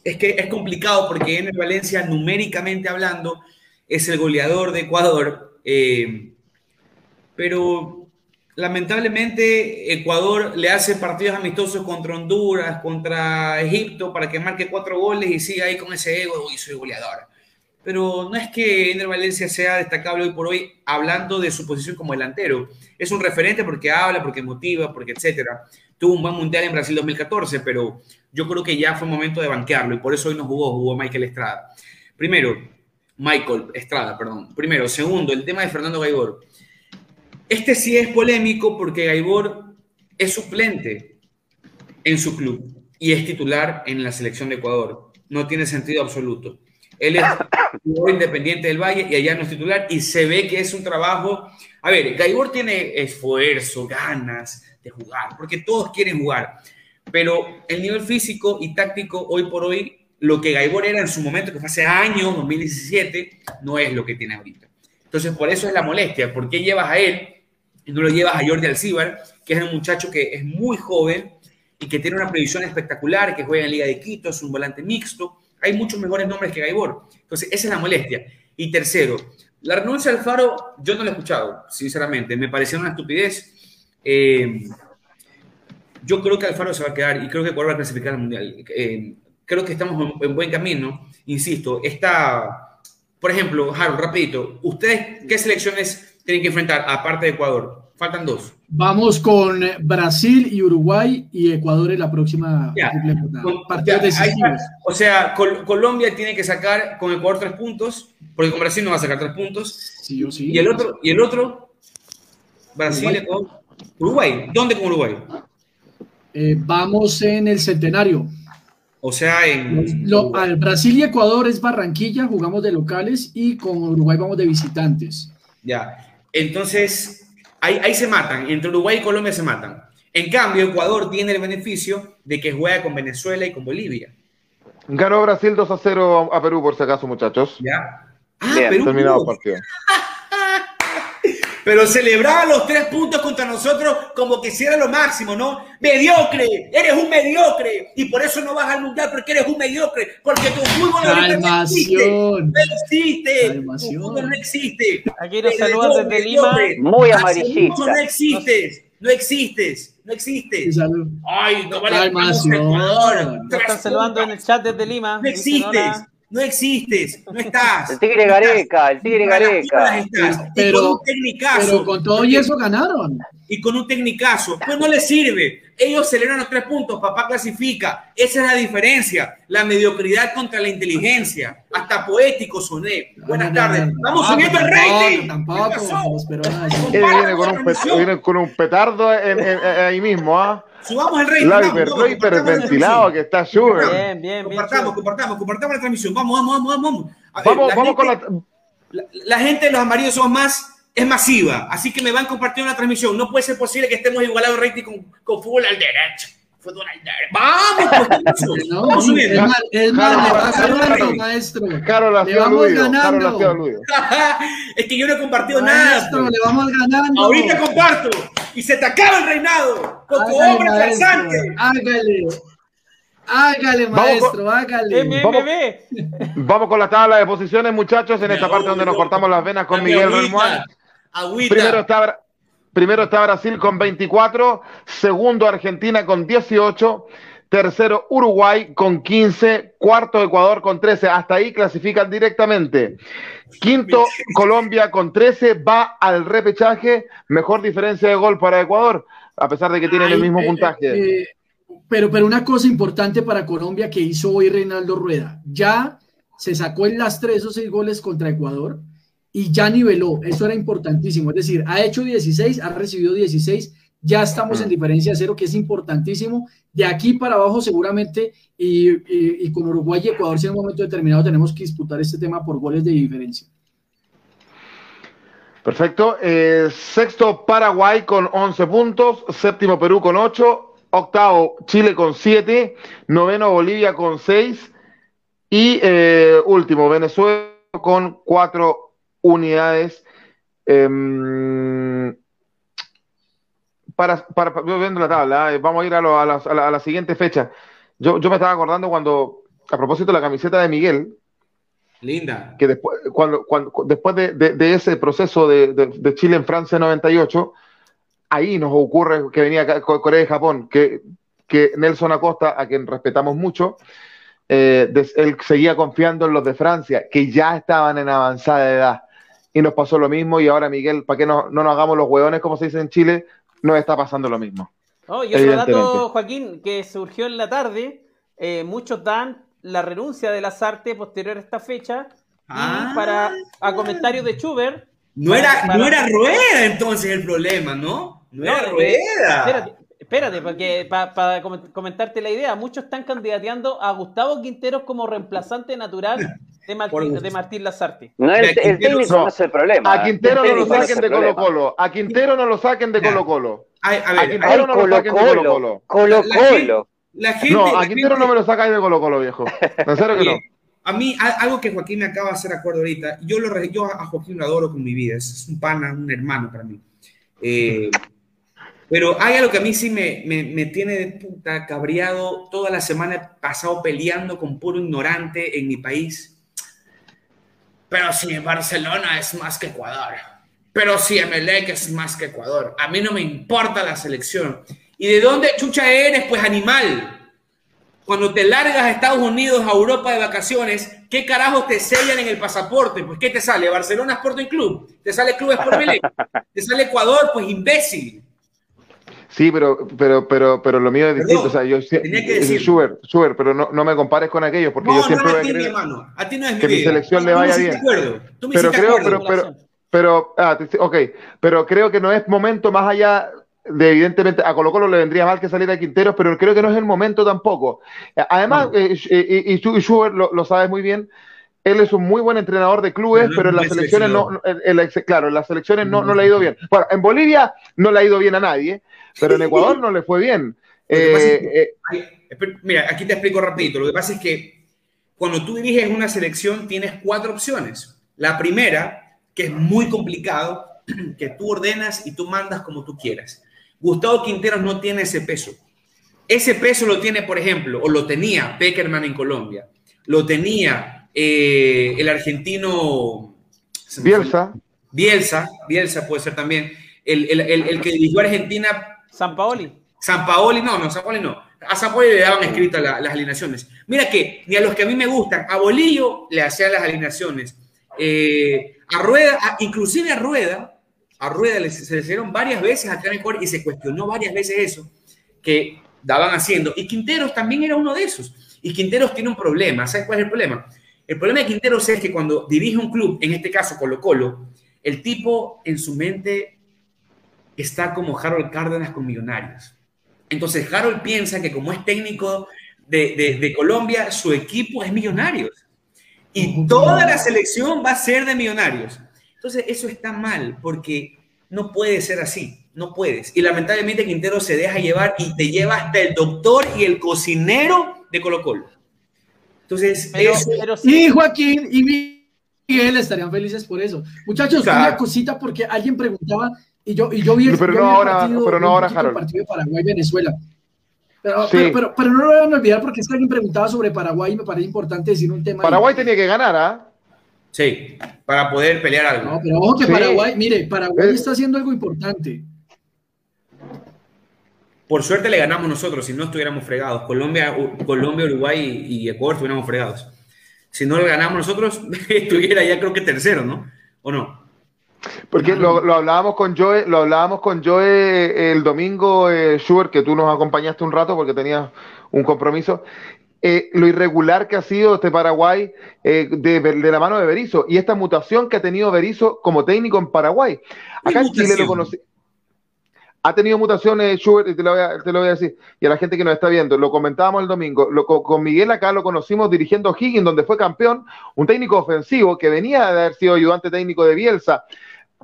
es que es complicado porque Ender Valencia, numéricamente hablando, es el goleador de Ecuador. Eh, pero lamentablemente Ecuador le hace partidos amistosos contra Honduras, contra Egipto, para que marque cuatro goles y siga ahí con ese ego, y soy goleador pero no es que Ender Valencia sea destacable hoy por hoy hablando de su posición como delantero. Es un referente porque habla, porque motiva, porque etcétera. Tuvo un buen mundial en Brasil 2014, pero yo creo que ya fue momento de banquearlo y por eso hoy no jugó, jugó Michael Estrada. Primero, Michael Estrada, perdón. Primero, segundo, el tema de Fernando Gaibor. Este sí es polémico porque Gaibor es suplente en su club y es titular en la selección de Ecuador. No tiene sentido absoluto. Él es Independiente del Valle y allá no es titular y se ve que es un trabajo. A ver, Gaibor tiene esfuerzo, ganas de jugar, porque todos quieren jugar, pero el nivel físico y táctico hoy por hoy, lo que Gaibor era en su momento, que fue hace años, 2017, no es lo que tiene ahorita. Entonces, por eso es la molestia. ¿Por qué llevas a él y no lo llevas a Jordi Alcibar, que es un muchacho que es muy joven y que tiene una previsión espectacular, que juega en Liga de Quito, es un volante mixto? Hay muchos mejores nombres que Gaibor. Entonces, esa es la molestia. Y tercero, la renuncia al Faro, yo no la he escuchado, sinceramente. Me pareció una estupidez. Eh, yo creo que Alfaro se va a quedar y creo que Ecuador va a clasificar al Mundial. Eh, creo que estamos en, buen camino. Insisto, está, por ejemplo, Harold, rapidito, ¿ustedes qué selecciones tienen que enfrentar aparte de Ecuador? Faltan dos. Vamos con Brasil y Uruguay y Ecuador en la próxima ya, O sea, Colombia tiene que sacar con Ecuador tres puntos, porque con Brasil no va a sacar tres puntos. Sí sí. Y el otro, y el otro Brasil, Uruguay. Ecuador. Uruguay. ¿Dónde con Uruguay? Eh, vamos en el centenario. O sea, en. al Brasil y Ecuador es Barranquilla, jugamos de locales y con Uruguay vamos de visitantes. Ya. Entonces, Ahí, se matan, entre Uruguay y Colombia se matan. En cambio, Ecuador tiene el beneficio de que juega con Venezuela y con Bolivia. Ganó Brasil 2 a 0 a Perú, por si acaso, muchachos. Ya. Ah, Perú. Terminado el partido. Pero celebraba los tres puntos contra nosotros como que si era lo máximo, ¿no? Mediocre, eres un mediocre. Y por eso no vas al mundial porque eres un mediocre, porque tu fútbol no existe, no existe, tu fútbol no existe. Aquí nos saludan desde Lima, muy amarillista. No existes, no existes, no existes. Ay, no vale. Nos están saludando en el chat desde Lima. No existes no existes, no estás. El Tigre Gareca, el Tigre Gareca. Pero, con un Pero con todo y eso ganaron. Y con un tecnicazo. Pues no les sirve. Ellos celebran los tres puntos, papá clasifica. Esa es la diferencia. La mediocridad contra la inteligencia. Hasta poético soné. Buenas tardes. Vamos subiendo el rating. Tampoco, viene, con un, petardo ahí mismo, ¿ah? Subamos el rey. Lo hiperventilado que está Sugar. Bien, bien, Compartamos, compartamos, compartamos la transmisión. Vamos, vamos, vamos, vamos. Vamos, vamos con la... la... gente de los amarillos somos más es masiva, así que me van compartiendo la transmisión. No puede ser posible que estemos igualados rating con, con fútbol al derecho. Al derecho. Vamos, pues, no, vamos subiendo. Es más, le va ganando, maestro. Carol le vamos ganando. es que yo no he compartido maestro, nada. le vamos ganando. Ahorita comparto y se te acaba el reinado. Coco hombre farsante. Hágale. Hágale, maestro, vamos hágale. Vamos, vamos, con la tabla de posiciones, muchachos, en esta parte donde nos cortamos las venas con Miguel Remuán. Primero está, primero está Brasil con 24, segundo Argentina con 18, tercero Uruguay con 15, cuarto Ecuador con 13, hasta ahí clasifican directamente. Quinto Colombia con 13, va al repechaje, mejor diferencia de gol para Ecuador, a pesar de que tienen el mismo eh, puntaje. Eh, pero, pero una cosa importante para Colombia que hizo hoy Reinaldo Rueda, ya se sacó el lastre esos seis goles contra Ecuador y ya niveló. Eso era importantísimo. Es decir, ha hecho 16, ha recibido 16, ya estamos en diferencia cero, que es importantísimo. De aquí para abajo, seguramente, y, con Uruguay y Ecuador, si en un momento determinado tenemos que disputar este tema por goles de diferencia. Perfecto. Eh, sexto, Paraguay con 11 puntos. Séptimo, Perú con 8. Octavo, Chile con 7. Noveno, Bolivia con 6. Y eh, último, Venezuela con 4 unidades. Em, para, para, viendo la tabla, ¿eh? vamos a ir a, la, siguiente fecha. Yo, yo me estaba acordando cuando, a propósito de la camiseta de Miguel, Linda. Que después, cuando, cuando, después de, ese proceso de, Chile en Francia 98, ahí nos ocurre que venía Corea y Japón, que, que Nelson Acosta, a quien respetamos mucho, eh, él seguía confiando en los de Francia, que ya estaban en avanzada edad y nos pasó lo mismo y ahora Miguel, para que no, no nos hagamos los hueones, como se dice en Chile, nos está pasando lo mismo. Oh, y otro dato, Joaquín, que surgió en la tarde, eh, muchos dan la renuncia de las artes posterior a esta fecha y ah. para a comentarios de Schubert. No era, no era Rueda entonces el problema, ¿no? No, era Rueda. Espérate, espérate porque para comentarte la idea, muchos están candidateando a Gustavo Quinteros como reemplazante natural de, Martín, de Martín Lazarte. No, el, el técnico no. es el problema. A Quintero no lo saquen de Colo Colo. A Quintero no lo saquen de Colo Colo. A Quintero no lo saquen de Colo Colo. Colo Colo. no, a Quintero no me lo sacáis de Colo Colo, viejo. En serio que no. A mí, algo que Joaquín me acaba de hacer acuerdo ahorita, yo, lo, yo a Joaquín lo adoro con mi vida, es un pana, un hermano para mí. Eh, pero hay algo que a mí sí me, me, me, tiene de puta cabreado. Toda la semana he pasado peleando con puro ignorante en mi país. Pero si Barcelona es más que Ecuador. Pero si Emelec es más que Ecuador. A mí no me importa la selección. ¿Y de dónde chucha eres? Pues animal. Cuando te largas a Estados Unidos, a Europa de vacaciones, ¿qué carajo te sellan en el pasaporte? Pues ¿qué te sale? ¿Barcelona Sporting Club? ¿Te sale Club Sport ¿Te sale Ecuador? Pues imbécil. Sí, pero, pero, pero, pero lo mío es distinto. o sea, yo tenía que decir. Super, super, pero no, no me compares con aquellos, porque yo siempre no, a ti, hermano. A ti no es que mi, selección le vaya bien. pero creo, pero, pero, pero, ah, ok, pero creo que no es momento más allá de evidentemente a Colo Colo le vendría mal que saliera Quinteros, pero creo que no es el momento tampoco. Además, eh, y, y, Schubert lo, lo sabes muy bien, él es un muy buen entrenador de clubes, pero, en las selecciones no, claro, en las selecciones no, no le ha ido bien. Bueno, en Bolivia no le ha ido bien a nadie, pero en Ecuador no le fue bien. Eh, eh, mira, aquí te explico rapidito. Lo que pasa es que cuando tú diriges una selección tienes cuatro opciones. La primera, que es muy complicado, que tú ordenas y tú mandas como tú quieras. Gustavo Quinteros no tiene ese peso. Ese peso lo tiene, por ejemplo, o lo tenía Peckerman en Colombia, lo tenía eh, el argentino Bielsa. Bielsa, Bielsa puede ser también, el, el, el, que dirigió a Argentina. San Paoli. San Paoli, no, no, San Paoli no. A San Paoli le daban escritas las alineaciones. Mira que ni a los que a mí me gustan, a Bolillo le hacían las alineaciones. Eh, a Rueda, inclusive a Rueda, a Rueda se le hicieron varias veces acá en y se cuestionó varias veces eso que daban haciendo. Y Quinteros también era uno de esos. Y Quinteros tiene un problema. ¿Sabes cuál es el problema? El problema de Quinteros es que cuando dirige un club, en este caso Colo Colo, el tipo en su mente está como Harold Cárdenas con Millonarios. Entonces Harold piensa que como es técnico de, de, Colombia, su equipo es Millonarios. Y toda la selección va a ser de Millonarios. Entonces eso está mal porque no puede ser así, no puedes. Y lamentablemente Quintero se deja llevar y te lleva hasta el doctor y el cocinero de Colo Colo. Entonces, pero, sí. y Joaquín y Miguel estarían felices por eso. Muchachos, una cosita porque alguien preguntaba y yo, y yo vi el, pero no ahora, partido, pero no ahora, Harold. partido de Paraguay-Venezuela. Pero, pero, pero, no lo van a olvidar porque es que alguien preguntaba sobre Paraguay y me parece importante decir un tema. Paraguay tenía que ganar, ¿ah? Sí, para poder pelear algo. No, pero ojo que Paraguay, mire, Paraguay está haciendo algo importante. Por suerte le ganamos nosotros, si no estuviéramos fregados. Colombia, Colombia Uruguay y Ecuador estuviéramos fregados. Si no le ganamos nosotros, estuviera ya creo que tercero, ¿no? ¿O no? Porque lo, hablábamos con Joe, lo hablábamos con Joe el domingo, eh, Schubert, que tú nos acompañaste un rato porque tenías un compromiso. Eh, lo irregular que ha sido este Paraguay eh, de, de, la mano de Berizzo y esta mutación que ha tenido Berizzo como técnico en Paraguay. Acá en Chile lo conocí ha tenido mutaciones, Schubert, y te lo, voy a, te lo voy a decir, y a la gente que nos está viendo, lo comentábamos el domingo, lo, con Miguel acá lo conocimos dirigiendo Higgins, donde fue campeón, un técnico ofensivo que venía de haber sido ayudante técnico de Bielsa,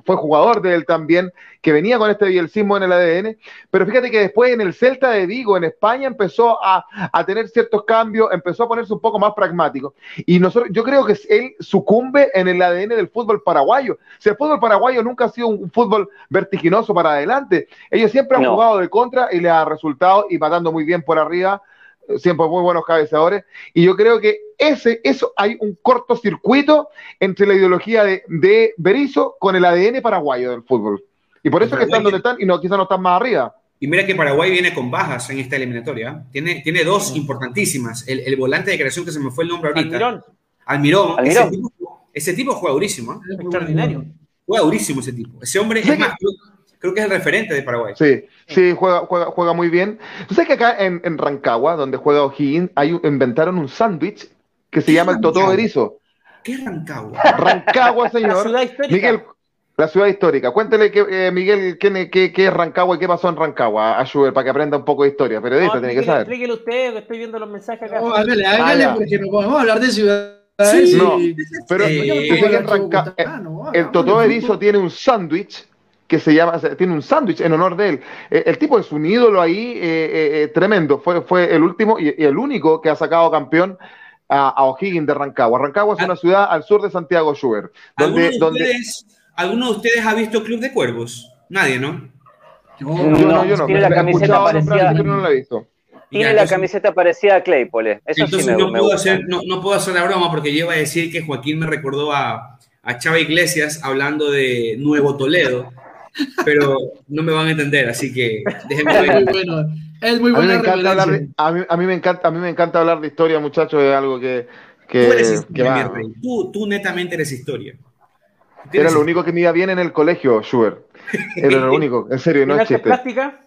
fue jugador de él también, que venía con este bielcismo en el ADN, pero fíjate que después en el Celta de Vigo, en España, empezó a, a, tener ciertos cambios, empezó a ponerse un poco más pragmático. Y nosotros, yo creo que él sucumbe en el ADN del fútbol paraguayo. Si el fútbol paraguayo nunca ha sido un fútbol vertiginoso para adelante, ellos siempre han jugado de contra y le ha resultado y matando muy bien por arriba siempre muy buenos cabezadores, y yo creo que ese, eso hay un cortocircuito entre la ideología de, de Berizzo con el ADN paraguayo del fútbol. Y por eso que están donde están y no, quizás no están más arriba. Y mira que Paraguay viene con bajas en esta eliminatoria. Tiene, tiene dos importantísimas. El, el, volante de creación que se me fue el nombre ahorita. Almirón. Almirón. Almirón. Ese, tipo, ese, tipo, juega durísimo. ¿eh? Extraordinario. Juega durísimo ese tipo. Ese hombre, es más, creo que es el referente de Paraguay. Sí, sí, juega, juega, juega muy bien. ¿Tú sabes que acá en, en Rancagua, donde juega O'Higgins, hay, inventaron un sándwich que se llama el Totó Erizo? ¿Qué es Rancagua? Rancagua, señor. La ciudad histórica. Miguel, la ciudad histórica. Cuéntele, que, eh, Miguel, ¿qué, qué, qué, es Rancagua y qué pasó en Rancagua? A Schubert, para que aprenda un poco de historia. Periodista, no, tiene que saber. Explíquele usted, que estoy viendo los mensajes acá. No, hágale, hágale, ah, porque no podemos hablar de ciudad Sí, no, pero eh, el Totó Erizo tiene un sándwich que se llama, tiene un sándwich en honor de él. Eh, el tipo es un ídolo ahí eh, eh, tremendo. Fue, fue el último y, el único que ha sacado campeón a, O'Higgins de Rancagua. Rancagua es una ciudad al sur de Santiago Schubert. Donde, ¿Alguno, de ustedes, ha visto Club de Cuervos? Nadie, ¿no? Yo no, yo no. Tiene la camiseta parecida. no la he visto. Tiene la camiseta parecida a Claypole. Eso entonces sí me, no, puedo hacer, no, no, puedo hacer la broma porque yo iba a decir que Joaquín me recordó a, a Chava Iglesias hablando de Nuevo Toledo pero no me van a entender, así que déjenme ver. Es muy bueno. a, mí, a, mí, me encanta, a mí me encanta hablar de historia, muchachos, es algo que... que tú eres historia, tú, tú, netamente eres historia. Era lo único que me iba bien en el colegio, Schubert. Era lo único, en serio, no es chiste. práctica?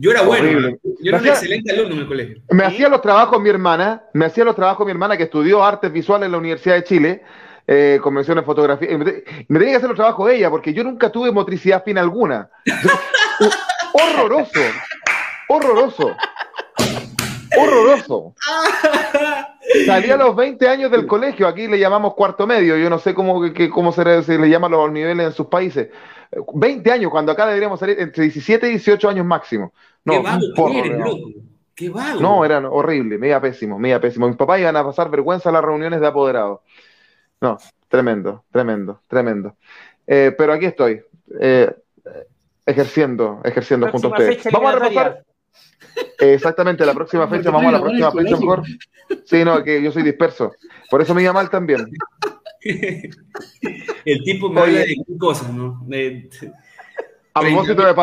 Yo era bueno, yo era un excelente alumno en el colegio. Me hacía los trabajos mi hermana, me hacía los trabajos mi hermana que estudió artes visuales en la Universidad de Chile, eh, convenciones de fotografía. Me, me, tenía que hacer los trabajos ella, porque yo nunca tuve motricidad fina alguna. horroroso, horroroso, horroroso. Salí a los 20 años del colegio, aquí le llamamos cuarto medio, yo no sé cómo, cómo se, le llama los niveles en sus países. 20 años, cuando acá deberíamos salir entre 17 y 18 años máximo. No, Qué vago, no. Qué vago. No, eran horrible, media pésimo, media pésimo. Mis papás iban a pasar vergüenza a las reuniones de apoderados. No, tremendo, tremendo, tremendo. Eh, pero aquí estoy, eh, ejerciendo, ejerciendo junto a ustedes. Vamos a repasar. exactamente, la próxima fecha, vamos a la próxima fecha mejor. Sí, no, que yo soy disperso. Por eso me iba mal también. El tipo me habla de cosas, ¿no? A propósito, de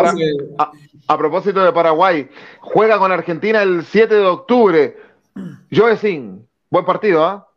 a, propósito de Paraguay, juega con Argentina el 7 de octubre. Joe Sin, buen partido, ¿ah?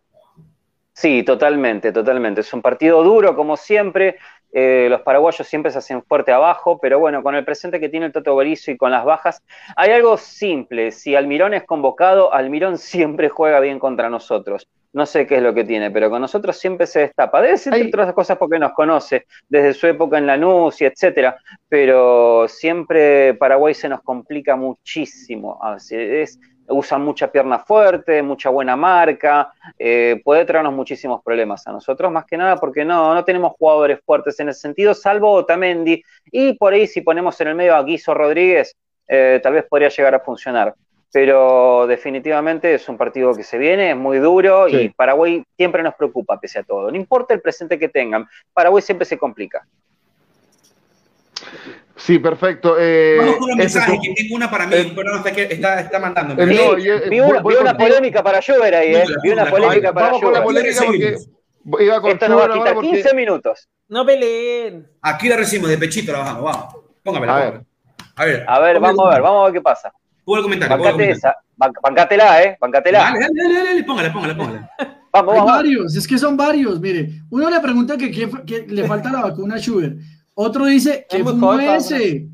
Sí, totalmente, totalmente. Es un partido duro, como siempre. Eh, los paraguayos siempre se hacen fuerte abajo, pero bueno, con el presente que tiene el Toto Berizo y con las bajas, hay algo simple. Si Almirón es convocado, Almirón siempre juega bien contra nosotros. No sé qué es lo que tiene, pero con nosotros siempre se destapa. Debe ser, entre otras cosas, porque nos conoce desde su época en Lanús y etcétera, pero siempre Paraguay se nos complica muchísimo. Es, usa mucha pierna fuerte, mucha buena marca, eh, puede traernos muchísimos problemas a nosotros, más que nada porque no, no tenemos jugadores fuertes en ese sentido, salvo Otamendi, y por ahí si ponemos en el medio a Guiso Rodríguez, eh, tal vez podría llegar a funcionar. Pero definitivamente es un partido que se viene, es muy duro y Paraguay siempre nos preocupa pese a todo. No importa el presente que tengan, Paraguay siempre se complica. Sí, perfecto. Eh, Vamos con un mensaje, que tengo una para mí, eh, pero no sé qué está, está mandando. Sí, vi, una, vi una polémica para Schubert ahí, ¿eh? Vi una polémica para Vamos con la polémica porque iba con Esto nos va a quitar 15 minutos. No peleen. Aquí la recibimos, de pechito la bajamos, vamos. Póngamela. A ver. A ver, a ver vamos a ver, vamos a ver qué pasa. Pongo el comentario. Bancate esa, bancatela, ¿eh? Bancatela. Dale, dale, dale, dale, póngala, póngala, póngala. Vamos, Hay varios, es que son varios. Mire, uno le pregunta que, que, le falta la vacuna a Schubert. Otro dice que fue ese.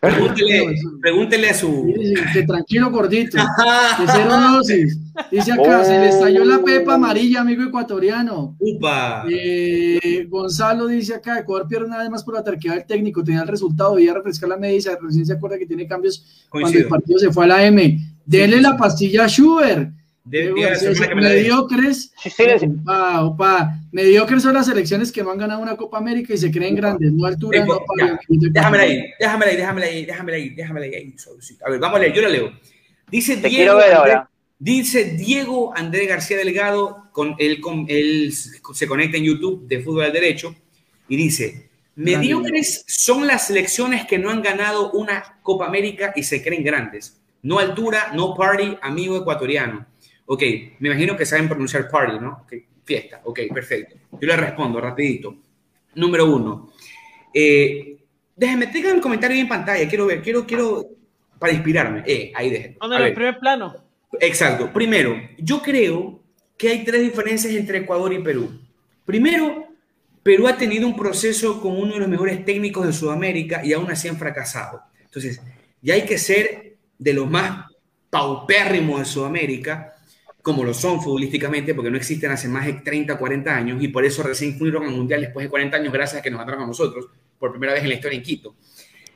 Pregúntele, pregúntele a su. Que tranquilo, gordito. Que cero dosis. Dice acá, se le estalló la pepa amarilla, amigo ecuatoriano. Upa. Eh, Gonzalo dice acá, Ecuador pierde nada más por la terquedad del técnico, tenía el resultado, debía refrescar la medida, recién se acuerda que tiene cambios cuando el partido se fue a la M. Dele la pastilla a Schubert. De, mediocres, opa, opa, mediocres son las selecciones que no han ganado una Copa América y se creen grandes, no altura, no Déjame ahí, déjame ahí, déjame ahí, déjame ahí, déjame ahí. A ver, vamos a leer, yo la leo. Dice Diego, dice Diego Andrés García Delgado, con él, con él se conecta en YouTube de Fútbol al Derecho y dice: Mediocres son las selecciones que no han ganado una Copa América y se creen grandes. No altura, no party, amigo ecuatoriano. Ok, me imagino que saben pronunciar party, ¿no? Okay, fiesta, ok, perfecto. Yo le respondo rapidito. Número uno. Eh, déjenme, tengan el comentario en pantalla, quiero ver, quiero, quiero, para inspirarme. Eh, ahí déjenme. en el primer plano. Exacto. Primero, yo creo que hay tres diferencias entre Ecuador y Perú. Primero, Perú ha tenido un proceso con uno de los mejores técnicos de Sudamérica y aún así han fracasado. Entonces, ya hay que ser de los más paupérrimos de Sudamérica como lo son futbolísticamente, porque no existen hace más de 30, 40 años, y por eso recién fueron al Mundial después de 40 años, gracias a que nos ganaron a nosotros, por primera vez en la historia en Quito.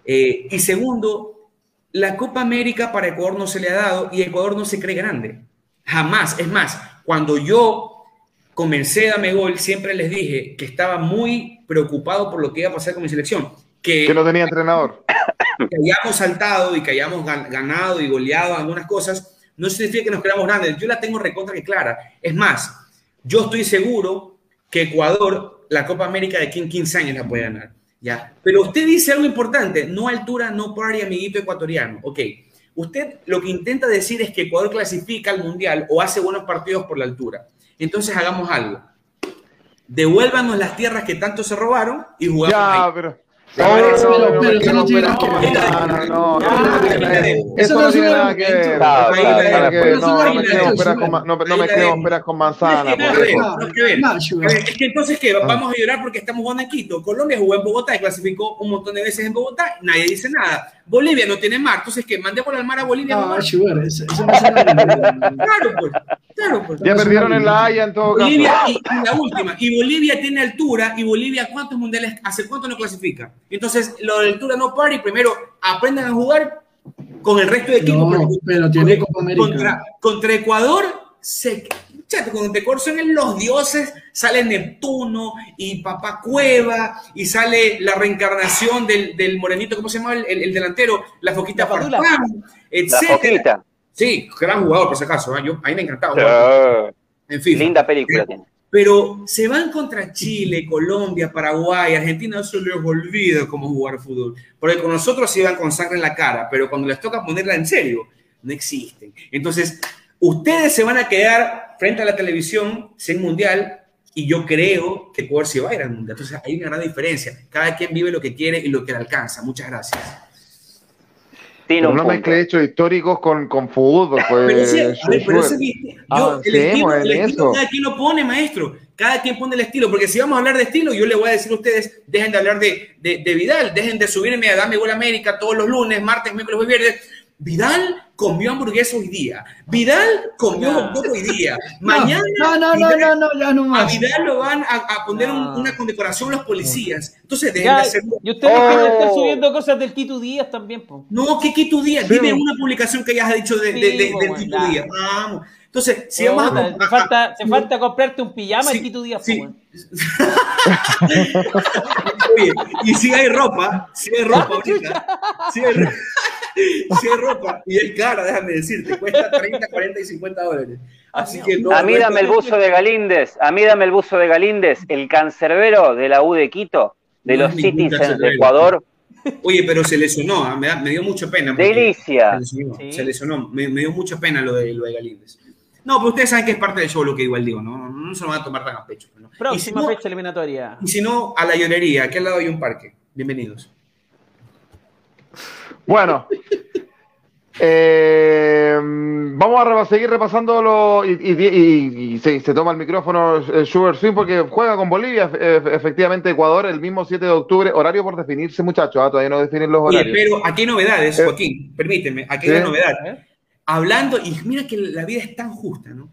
Eh, y segundo, la Copa América para Ecuador no se le ha dado y Ecuador no se cree grande. Jamás. Es más, cuando yo comencé a Dame Gol, siempre les dije que estaba muy preocupado por lo que iba a pasar con mi selección. Que, que no tenía entrenador. Que hayamos saltado y que hayamos ganado y goleado algunas cosas, no significa que nos creamos grandes. Yo la tengo recontra que clara. Es más, yo estoy seguro que Ecuador, la Copa América de aquí en 15 años la puede ganar. ¿ya? Pero usted dice algo importante, no altura, no party, amiguito ecuatoriano. Ok, usted lo que intenta decir es que Ecuador clasifica al Mundial o hace buenos partidos por la altura. Entonces hagamos algo. Devuélvanos las tierras que tanto se robaron y jugamos. Ya, pero eso no tiene nada que ver. Eso no tiene nada que ver. No me creo esperas con manzana. Es que entonces, ¿qué? Vamos a llorar porque estamos jugando en Quito. Colombia jugó en Bogotá y clasificó un montón de veces en Bogotá. Nadie dice nada. Bolivia no tiene mar. Entonces, ¿qué? Mandemos al mar a Bolivia. Ah, eso no Claro, pues. Claro, pues. Ya perdieron en la Haya en todo caso. Bolivia, y la última. Y Bolivia tiene altura. ¿Y Bolivia cuántos mundiales? ¿Hace cuánto no clasifica? Entonces, lo de altura no party, primero aprendan a jugar con el resto de equipos. No, pero tiene contra, contra Ecuador, se, chato, cuando Ecuador son los dioses, sale Neptuno y Papá Cueva y sale la reencarnación del, del morenito, ¿cómo se llama el, el, delantero? La Foquita Farfán, etc. Sí, gran jugador, por si acaso. ¿eh? Yo, a mí me encantaba. En fin. Linda película tiene pero se van contra Chile, Colombia, Paraguay, Argentina, se les olvida cómo jugar fútbol. Porque con nosotros se van con sangre en la cara, pero cuando les toca ponerla en serio, no existen. Entonces, ustedes se van a quedar frente a la televisión sin mundial y yo creo que Ecuador se va a ir al mundial. Entonces, hay una gran diferencia. Cada quien vive lo que quiere y lo que le alcanza. Muchas gracias. Pero no mezcle hechos históricos con, con fútbol. Pues, pero sí, pero yo, el estilo, el estilo cada quien lo pone, maestro. Cada quien pone el estilo. Porque si vamos a hablar de estilo, yo le voy a decir a ustedes, dejen de hablar de, de, de Vidal, dejen de subirme a Dame Gol América todos los lunes, martes, miércoles y viernes Vidal comió hamburguesa hoy día. Vidal comió no. hoy día. Mañana. No, no, no, no, no, ya no más. A Vidal lo van a, a poner un, una condecoración los policías. Entonces, dejen ya, de hacer. Y ustedes oh. están subiendo cosas del Quito Díaz también, po. No, ¿qué Quito Díaz? Dime una publicación que hayas dicho de, sí, de, de, del Quito Díaz. Vamos. Entonces, si vamos a, te, falta, te falta comprarte un pijama sí, el Quito Díaz, sí. Oye, y si hay ropa, si hay ropa ahorita, si hay ropa, si hay ropa, y es cara, déjame decirte, cuesta 30, 40 y 50 dólares. Así que no, a mí dame el buzo de Galíndez, a mí dame el buzo de Galíndez, el cancerbero de la U de Quito, de no los Citizens de Ecuador. Oye, pero se lesionó, me, da, me dio mucha pena. Delicia. Se lesionó, sí. se lesionó. Me, me, dio mucha pena lo de, lo de Galíndez. No, pero ustedes saben que es parte del show lo que igual digo, ¿no? No, no se lo van a tomar tan a pecho. ¿no? Próxima si no, fecha eliminatoria. Y si no, a la llorería, aquí al lado hay un parque. Bienvenidos. Bueno, eh, vamos a seguir repasando lo, y, y, y, y se, se, toma el micrófono Sugar Swing porque juega con Bolivia, efectivamente Ecuador el mismo 7 de octubre, horario por definirse muchachos, ¿ah? todavía no definen los horarios. Oye, pero aquí hay novedades, Joaquín, permíteme, aquí hay ¿Sí? novedad. ¿Eh? Hablando, y mira que la vida es tan justa, ¿no?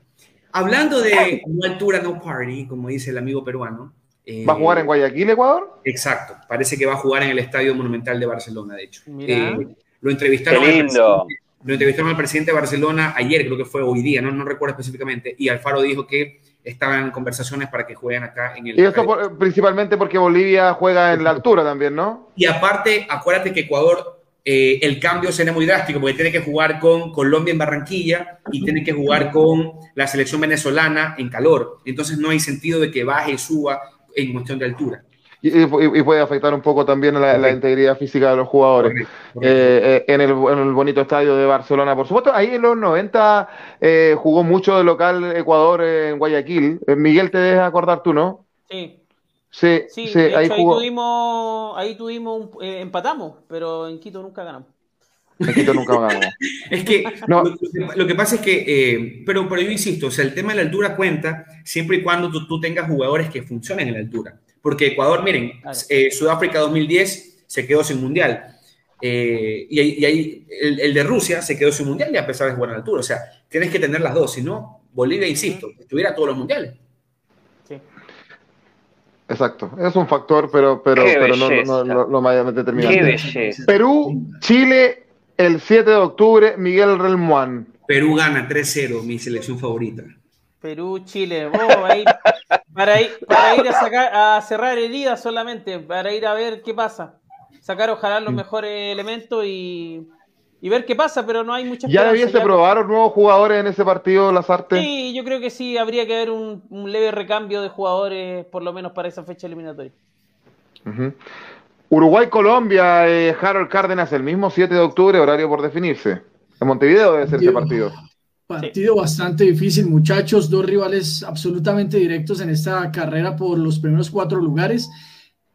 Hablando de no altura, no party, como dice el amigo peruano. Eh, ¿Va a jugar en Guayaquil, Ecuador? Exacto, parece que va a jugar en el Estadio Monumental de Barcelona, de hecho. Eh, lo, entrevistaron Qué lindo. lo entrevistaron al presidente de Barcelona ayer, creo que fue hoy día, no, no recuerdo específicamente, y Alfaro dijo que estaban en conversaciones para que jueguen acá en el... Y esto por, principalmente porque Bolivia juega en la altura también, ¿no? Y aparte, acuérdate que Ecuador eh, el cambio será muy drástico porque tiene que jugar con Colombia en Barranquilla y tiene que jugar con la selección venezolana en calor. Entonces no hay sentido de que baje y suba en cuestión de altura. Y, puede afectar un poco también la, la integridad física de los jugadores. Correcto, correcto. Eh, en, el, en, el, bonito estadio de Barcelona, por supuesto. Ahí en los 90 eh, jugó mucho de local Ecuador en Guayaquil. Eh, Miguel, te dejas acordar tú, ¿no? Sí. Sí, sí, sí de ahí, hecho, ahí, jugó... tuvimos, ahí tuvimos, un, eh, empatamos, pero en Quito nunca ganamos. En Quito nunca ganamos. es que no. lo, lo, que pasa es que, eh, pero, pero yo insisto, o sea, el tema de la altura cuenta siempre y cuando tú, tú tengas jugadores que funcionen en la altura. Porque Ecuador, miren, claro. eh, Sudáfrica 2010 se quedó sin mundial. Eh, y, y, ahí el, el, de Rusia se quedó sin mundial y a pesar de jugar en altura. O sea, tienes que tener las dos, si no, Bolivia, insisto, estuviera todos los mundiales. Exacto, es un factor, pero, pero, pero no, no, no, no, más determinante. Perú, Chile, el 7 de octubre, Miguel Relmuán. Perú gana 3-0, mi selección favorita. Perú, Chile, para ir, para ir, a, sacar, a cerrar heridas solamente, para ir a ver qué pasa. Sacar ojalá los mejores elementos y, ver qué pasa, pero no hay mucha ¿Ya debiese probar los nuevos jugadores en ese partido, Lazarte? Sí, yo creo que sí, habría que haber un, leve recambio de jugadores, por lo menos para esa fecha eliminatoria. Uruguay-Colombia, eh, Harold Cárdenas, el mismo 7 de octubre, horario por definirse. En Montevideo debe ser ese partido. Partido bastante difícil, muchachos. Dos rivales absolutamente directos en esta carrera por los primeros cuatro lugares.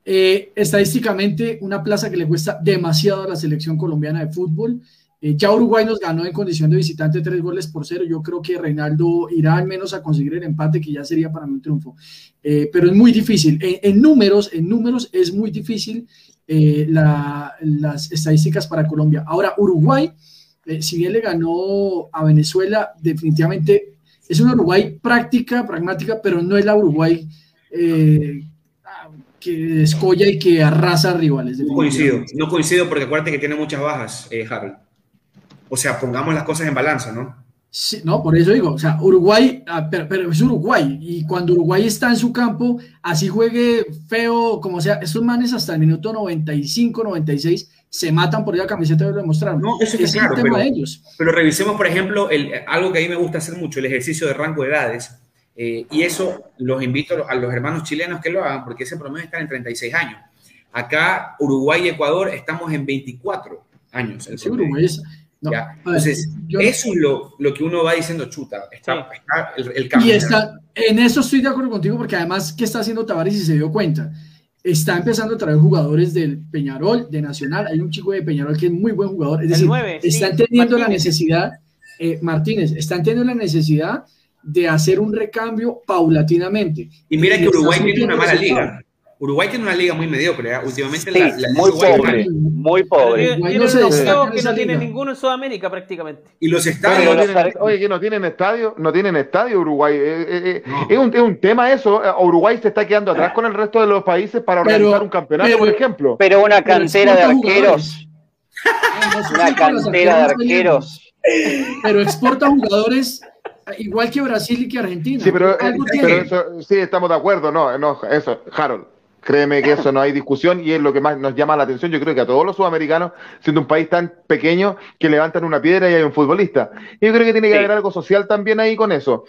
Eh, estadísticamente, una plaza que le cuesta demasiado a la selección colombiana de fútbol. Eh, ya Uruguay nos ganó en condición de visitante tres goles por cero. Yo creo que Reinaldo irá al menos a conseguir el empate, que ya sería para mí un triunfo. Eh, pero es muy difícil. En, números, en números es muy difícil las estadísticas para Colombia. Ahora, Uruguay eh, si bien le ganó a Venezuela, definitivamente es una Uruguay práctica, pragmática, pero no es la Uruguay eh, que escolla y que arrasa rivales. No coincido, no coincido porque acuérdate que tiene muchas bajas, eh, Harold. O sea, pongamos las cosas en balanza, ¿no? Sí, no, por eso digo, o sea, Uruguay, ah, pero, es Uruguay, y cuando Uruguay está en su campo, así juegue feo, como sea, estos manes hasta el minuto 95, 96 se matan por ir a camiseta y lo demostraron. No, eso es, claro, pero, ellos. pero revisemos, por ejemplo, el, algo que a mí me gusta hacer mucho, el ejercicio de rango de edades. Eh, y eso los invito a los hermanos chilenos que lo hagan, porque ese promedio está en 36 años. Acá, Uruguay y Ecuador, estamos en 24 años. sí, Uruguay es, Entonces, eso es lo, lo, que uno va diciendo, chuta, está, el, el cambio. Y está, en eso estoy de acuerdo contigo, porque además, ¿qué está haciendo Tavares y se dio cuenta? está empezando a traer jugadores del Peñarol, de Nacional. Hay un chico de Peñarol que es muy buen jugador. Es decir, está entendiendo la necesidad, eh, Martínez, está entendiendo la necesidad de hacer un recambio paulatinamente. Y mira que Uruguay tiene una mala liga. Uruguay tiene una liga muy mediocre, ¿eh? últimamente la, la, muy pobre, muy pobre. Tiene no que no tiene ninguno en Sudamérica prácticamente. Y los estadios. oye, que no tienen estadio, no tienen estadio Uruguay. Eh, eh, eh, es, un, es, un, tema eso. Uruguay se está quedando atrás con el resto de los países para organizar un campeonato, por ejemplo. Pero una cantera de arqueros. una cantera de arqueros. Pero exporta jugadores igual que Brasil y que Argentina. Sí, pero, pero eso, sí, estamos de acuerdo, no, no, eso, Harold. Créeme que eso no hay discusión y es lo que más nos llama la atención. Yo creo que a todos los sudamericanos, siendo un país tan pequeño, que levantan una piedra y hay un futbolista. Y yo creo que tiene que haber algo social también ahí con eso.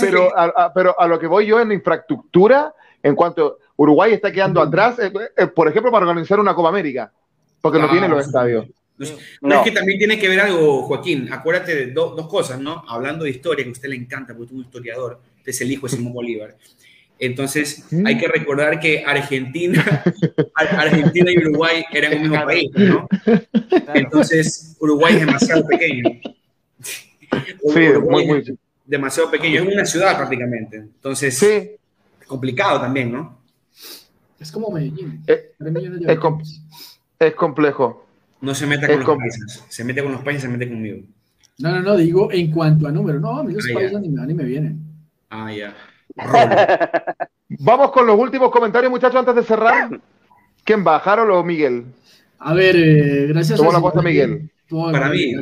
pero, a, pero a lo que voy yo en la infraestructura, en cuanto Uruguay está quedando atrás, eh, eh, por ejemplo, para organizar una Copa América, porque no, tiene los estadios. No, es que también tiene que ver algo, Joaquín. Acuérdate de dos cosas, ¿no? Hablando de historia, que a usted le encanta, porque tú es un historiador, usted es el hijo de Simón Bolívar. Entonces, hay que recordar que Argentina, Argentina y Uruguay eran un mismo país, ¿no? Entonces, Uruguay es demasiado pequeño. Sí, muy, muy. Demasiado pequeño, es una ciudad prácticamente. Entonces, sí. complicado también, ¿no? Es como Medellín. Eh, es, es, complejo. No se meta con los países. Se mete con los países, se mete conmigo. No, no, no, digo en cuanto a número. No, a mí los ah, países ni me, ni me vienen. Ah, ya. Vamos con los últimos comentarios, muchachos, antes de cerrar. ¿Quién va, Harold o Miguel? A ver, eh, gracias. Tomó la apuesta Miguel. Para mí.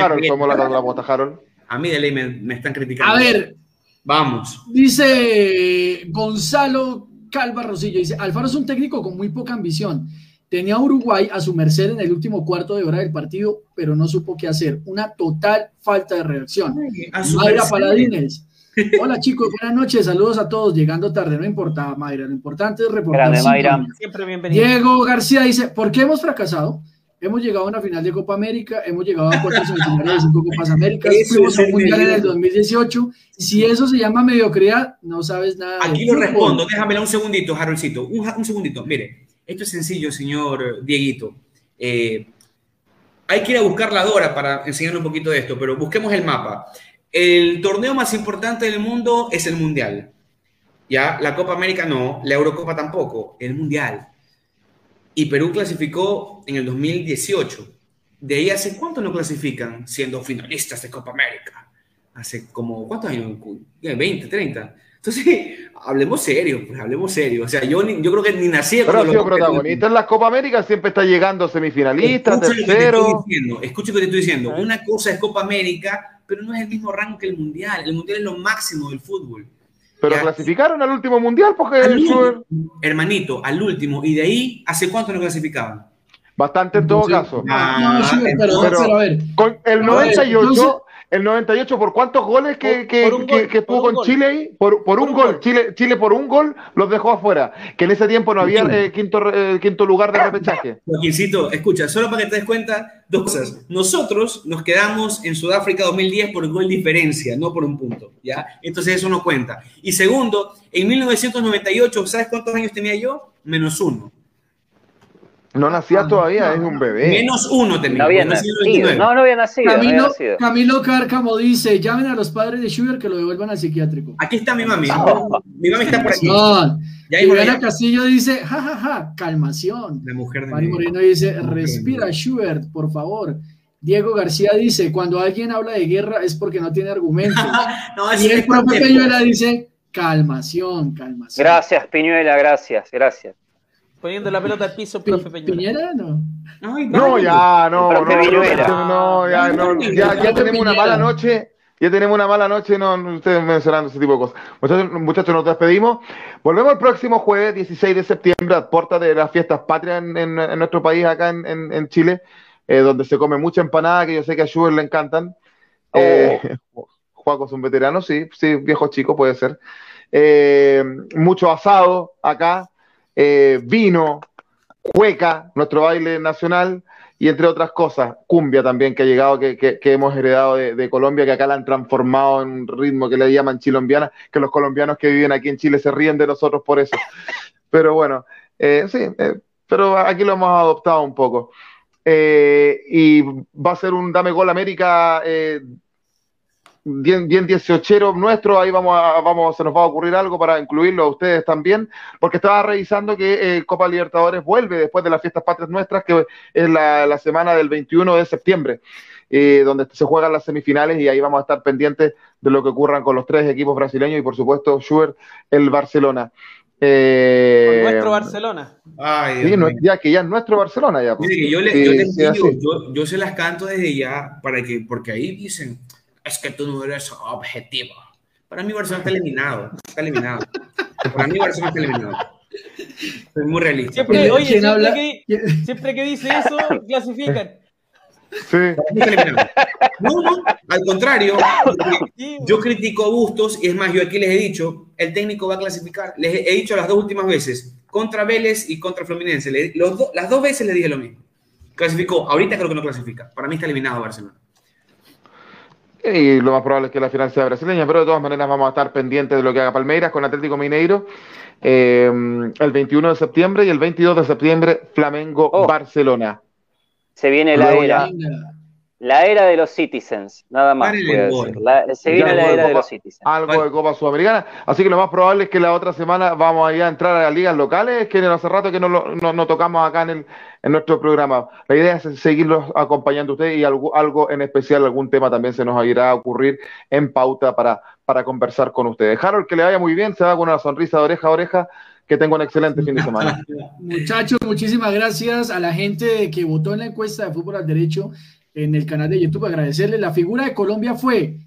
Harold, tomó la, la Harold. A mí de ley me, están criticando. A ver. Vamos. Dice Gonzalo Calva Rosillo, dice, Alfaro es un técnico con muy poca ambición. Tenía a Uruguay a su merced en el último cuarto de hora del partido, pero no supo qué hacer. Una total falta de reacción. Mayra Paladines. Hola chicos, buenas noches, saludos a todos. Llegando tarde, no importa, Mayra, lo importante es reportar. Siempre bienvenido. Diego García dice: ¿Por qué hemos fracasado? Hemos llegado a una final de Copa América, hemos llegado a cuartos semifinales de cinco Copas Américas, fuimos a un mundial en el 2018. Si eso se llama mediocridad, no sabes nada. Aquí lo respondo, déjamela un segundito, Haroldcito. Un, un, segundito. Mire, esto es sencillo, señor Dieguito. Eh, hay que ir a buscar la Dora para enseñarle un poquito de esto, pero busquemos el mapa. El torneo más importante del mundo es el Mundial. Ya, la Copa América no, la Eurocopa tampoco, el Mundial. Y Perú clasificó en el 2018. De ahí hace cuánto no clasifican siendo finalistas de Copa América. Hace como, ¿cuántos años? 20, 30. Entonces, hablemos serio, pues hablemos serio. O sea, yo, yo creo que ni nací. Pero ha sido protagonista en la Copa América, siempre está llegando semifinalista, tercero. Escucha lo que te estoy diciendo. Una cosa es Copa América, pero no es el mismo rango que el Mundial. El Mundial es lo máximo del fútbol. Pero clasificaron al último Mundial porque... hermanito, al último. Y de ahí, ¿hace cuánto no clasificaban? Bastante en todo caso. Ah, no, pero, pero, a ver. Con el 98, el 98, ¿por cuántos goles que, que, que, tuvo con Chile ahí? Por, por, un, gol. Chile, Chile por un gol los dejó afuera. Que en ese tiempo no había eh, quinto, eh, quinto lugar de repechaje. Joaquincito, escucha, solo para que te des cuenta, dos cosas. Nosotros nos quedamos en Sudáfrica 2010 por gol diferencia, no por un punto. ¿ya? Entonces eso no cuenta. Y segundo, en 1998, ¿sabes cuántos años tenía yo? Menos uno. No nacía todavía, es un bebé. Menos uno tenía. No había nacido. No, no había nacido. Camilo, Camilo Cárcamo dice: llamen a los padres de Sugar que lo devuelvan al psiquiátrico. Aquí está mi mami. Mi mami está por aquí. Y Mariana Castillo dice: jajaja, ja, ja, calmación. La mujer de Mari Moreno dice: respira, Schubert, por favor. Diego García dice: cuando alguien habla de guerra es porque no tiene argumentos. no, y el profe Peñuela dice: calmación, calmación. Gracias, Piñuela, gracias, gracias. Poniendo la pelota al piso, profe Peñuela. no? No, ya, no, no, no, ya, no, ya, ya tenemos una mala noche. Ya tenemos una mala noche, no, ustedes mencionando ese tipo de cosas. Muchachos, muchachos, nos despedimos. Volvemos el próximo jueves, 16 de septiembre, a puerta de las fiestas patrias en, en, nuestro país, acá en, en Chile, eh, donde se come mucha empanada, que yo sé que a Schubert le encantan. Eh, Juaco es un veterano, sí, sí, viejo chico, puede ser. Eh, mucho asado acá, eh, vino, cueca, nuestro baile nacional, y entre otras cosas, cumbia también que ha llegado, que, hemos heredado de, Colombia, que acá la han transformado en un ritmo que le llaman chilombiana, que los colombianos que viven aquí en Chile se ríen de nosotros por eso. Pero bueno, eh, sí, eh, pero aquí lo hemos adoptado un poco. y va a ser un Dame Gol América bien, bien 18 nuestro, ahí vamos a, vamos, se nos va a ocurrir algo para incluirlo a ustedes también, porque estaba revisando que eh, Copa Libertadores vuelve después de las fiestas patrias nuestras, que es la, semana del 21 de septiembre, eh, donde se juegan las semifinales y ahí vamos a estar pendientes de lo que ocurran con los tres equipos brasileños y por supuesto Schubert, el Barcelona. Eh, nuestro Barcelona. ya que ya es nuestro Barcelona ya. Pues. yo, yo, yo, se las canto desde ya para que, porque ahí dicen, es que tú no eres objetivo. Para mí Barcelona está eliminado, está eliminado. Para mí Barcelona está eliminado. Soy muy realista. Siempre, oye, siempre, que, siempre que dice eso, clasifican. Sí. No, no, al contrario, yo critico a Bustos y es más, yo aquí les he dicho, el técnico va a clasificar, les he dicho las dos últimas veces, contra Vélez y contra Fluminense, las dos veces le dije lo mismo. Clasificó, ahorita creo que no clasifica, para mí está eliminado Barcelona. Y lo más probable es que la final sea brasileña, pero de todas maneras vamos a estar pendientes de lo que haga Palmeiras con Atlético Mineiro eh, el 21 de septiembre y el 22 de septiembre Flamengo-Barcelona. Oh. Se viene la era. La era de los Citizens, nada más. se viene la era de los Citizens. Algo de Copa Sudamericana. Así que lo más probable es que la otra semana vamos a, ir a entrar a las ligas locales, que hace rato que no, no, tocamos acá en, el, en nuestro programa. La idea es seguirlos acompañando a ustedes y algo, algo en especial, algún tema también se nos irá a ocurrir en pauta para, para conversar con ustedes. Harold, que le vaya muy bien, se va con una sonrisa de oreja a oreja que tenga un excelente fin de semana. Muchachos, muchísimas gracias a la gente que votó en la encuesta de fútbol al derecho en el canal de YouTube. Agradecerle. La figura de Colombia fue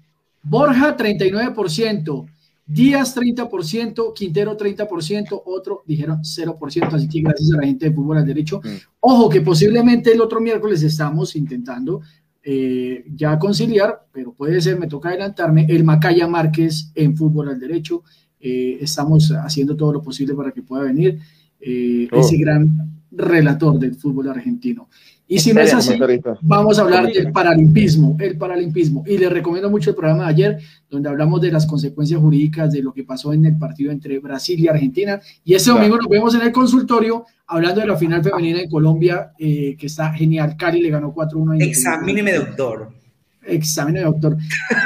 Borja 39%, Díaz 30%, Quintero 30%, otro dijeron 0%. Así que gracias a la gente de Fútbol al Derecho. Mm. Ojo que posiblemente el otro miércoles estamos intentando eh, ya conciliar, pero puede ser, me toca adelantarme, el Macaya Márquez en Fútbol al Derecho. Eh, estamos haciendo todo lo posible para que pueda venir eh, oh. ese gran relator del fútbol argentino. Y si no es así, vamos a hablar del paralimpismo, el paralimpismo. Y les recomiendo mucho el programa de ayer, donde hablamos de las consecuencias jurídicas de lo que pasó en el partido entre Brasil y Argentina. Y este domingo nos vemos en el consultorio hablando de la final femenina en Colombia, eh, que está genial. Cali le ganó 4-1. Examíneme, doctor examen de doctor.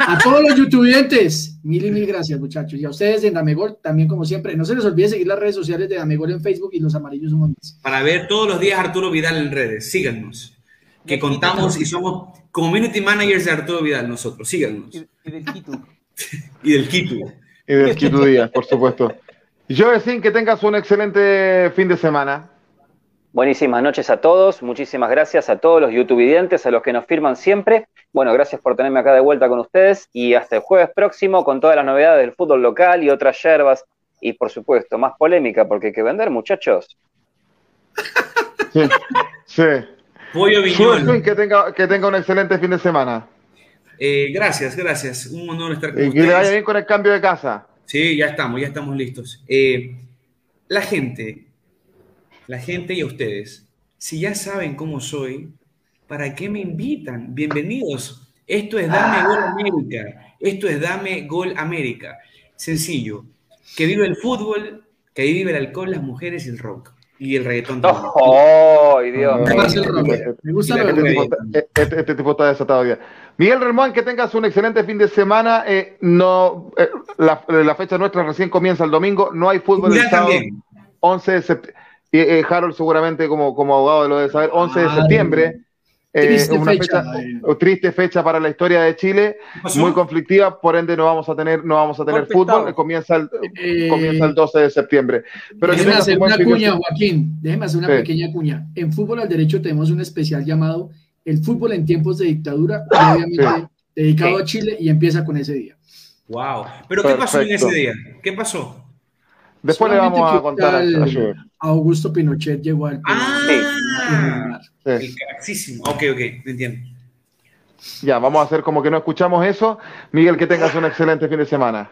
A todos los youtubers, mil y mil gracias, muchachos. Y a ustedes de Damegol, también como siempre. No se les olvide seguir las redes sociales de Damegol en Facebook y los amarillos somos más. Para ver todos los días Arturo Vidal en redes, síganos. Que contamos y somos community managers de Arturo Vidal nosotros, síganos. Y, del Quito. y del Quito. y del Quito Díaz, por supuesto. Yo decir que tengas un excelente fin de semana. Buenísimas noches a todos, muchísimas gracias a todos los youtubidientes, a los que nos firman siempre. Bueno, gracias por tenerme acá de vuelta con ustedes y hasta el jueves próximo con todas las novedades del fútbol local y otras yerbas y por supuesto más polémica porque hay que vender muchachos. Sí, sí. Pollo. Que tenga, que tenga un excelente fin de semana. Eh, gracias, gracias. Un honor estar con y ustedes. que le vaya bien con el cambio de casa. Sí, ya estamos, ya estamos listos. Eh, la gente, la gente y a ustedes, si ya saben cómo soy, ¿para qué me invitan? Bienvenidos. Esto es Dame Gol América. Esto es Dame Gol América. Sencillo. Que vive el fútbol, que vive el alcohol, las mujeres y el rock. Y el reggaetón también. ¡Oh, Dios! Me gusta el. Me gusta Este tipo, está- este- este tipo está desatado ya. Miguel Relmán, que tengas un excelente fin de semana. Eh, no, eh, la, la fecha nuestra recién comienza el domingo. No hay fútbol el sábado, también. 11 de septiembre. Harold seguramente como, como abogado lo debe saber. 11 de septiembre. eh, triste una fecha, eh. triste fecha para la historia de Chile, ¿Qué pasó? muy conflictiva, por ende no vamos a tener, no vamos a tener fútbol, comienza el, Eh, comienza el 12 de septiembre. Pero Déjeme hacer una cuña. Joaquín. Déjeme hacer una Sí. pequeña cuña. En Fútbol al Derecho tenemos un especial llamado El fútbol en tiempos de dictadura, obviamente dedicado Sí. a Chile y empieza con ese día. Wow. ¿Pero qué pasó en ese día? ¿Qué pasó? Después le vamos a contar a, a. Augusto Pinochet llegó al Ah, Sí. el. Ok, ok, entiendo. Ya, vamos a hacer como que no escuchamos eso. Miguel, que tengas un excelente fin de semana.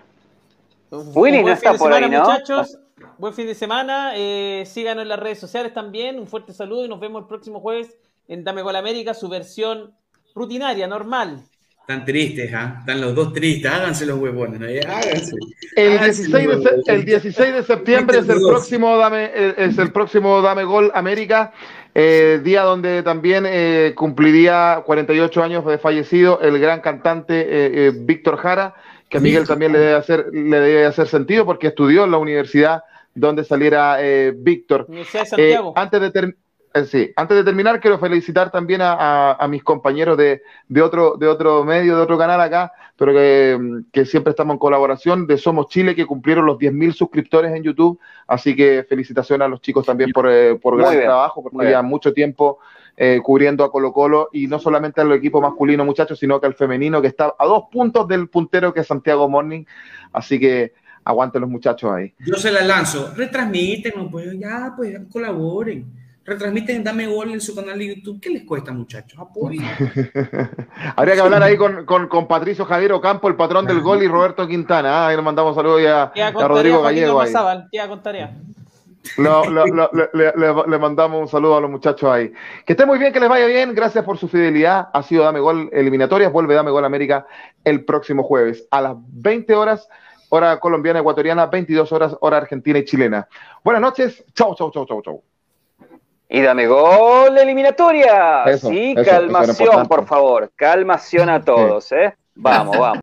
Willy no está ahí, semana, ¿no? muchachos. Buen fin de semana. Eh, síganos en las redes sociales también. Un fuerte saludo y nos vemos el próximo jueves en Dame Gol América, su versión rutinaria, normal. Están tristes, ¿ah? Están los dos tristes. Háganse los huevones, Háganse. El Háganse 16 de, los se- huevones. el 16 de septiembre es el próximo Dame, eh, es el próximo Dame Gol América, eh, día donde también eh, cumpliría 48 años de fallecido el gran cantante eh, eh, Víctor Jara, que a Miguel también le debe hacer, le debe hacer sentido porque estudió en la universidad donde saliera eh, Víctor. Universidad de Eh, Santiago. antes, de ter- eh, sí, antes de terminar, quiero felicitar también a, a- a mis compañeros de, de otro, de otro medio, de otro canal acá, pero que, mm, que siempre estamos en colaboración, de Somos Chile, que cumplieron los 10.000 suscriptores en YouTube. Así que felicitaciones a los chicos también por, eh, por gran bien, trabajo, porque llevan mucho tiempo eh, cubriendo a Colo Colo y no solamente al equipo masculino, muchachos, sino que al femenino, que está a dos puntos del puntero que es Santiago Morning. Así que aguanten los muchachos ahí. Yo se la lanzo. Retransmiten, pues ya, pues colaboren. Retransmiten, dame gol en su canal de YouTube. ¿Qué les cuesta, muchachos? Apoyen. Habría que hablar ahí con, con, con Patricio Javier Ocampo, el patrón del gol, y Roberto Quintana. ¿ah? Ahí le mandamos saludos ya a Rodrigo Gallego. Ahí. Lo- lo- lo- le, le- le mandamos un saludo a los muchachos ahí. Que esté muy bien, que les vaya bien. Gracias por su fidelidad. Ha sido Dame Gol Eliminatorias. Vuelve Dame Gol América el próximo jueves a las 20 horas, hora colombiana, ecuatoriana, 22 horas, hora argentina y chilena. Buenas noches. Chau, chau, chau, chau, chau. Y dame gol eliminatoria. Eso, sí, eso, calmación, por favor. Calmación a todos, ¿eh? Vamos, vamos.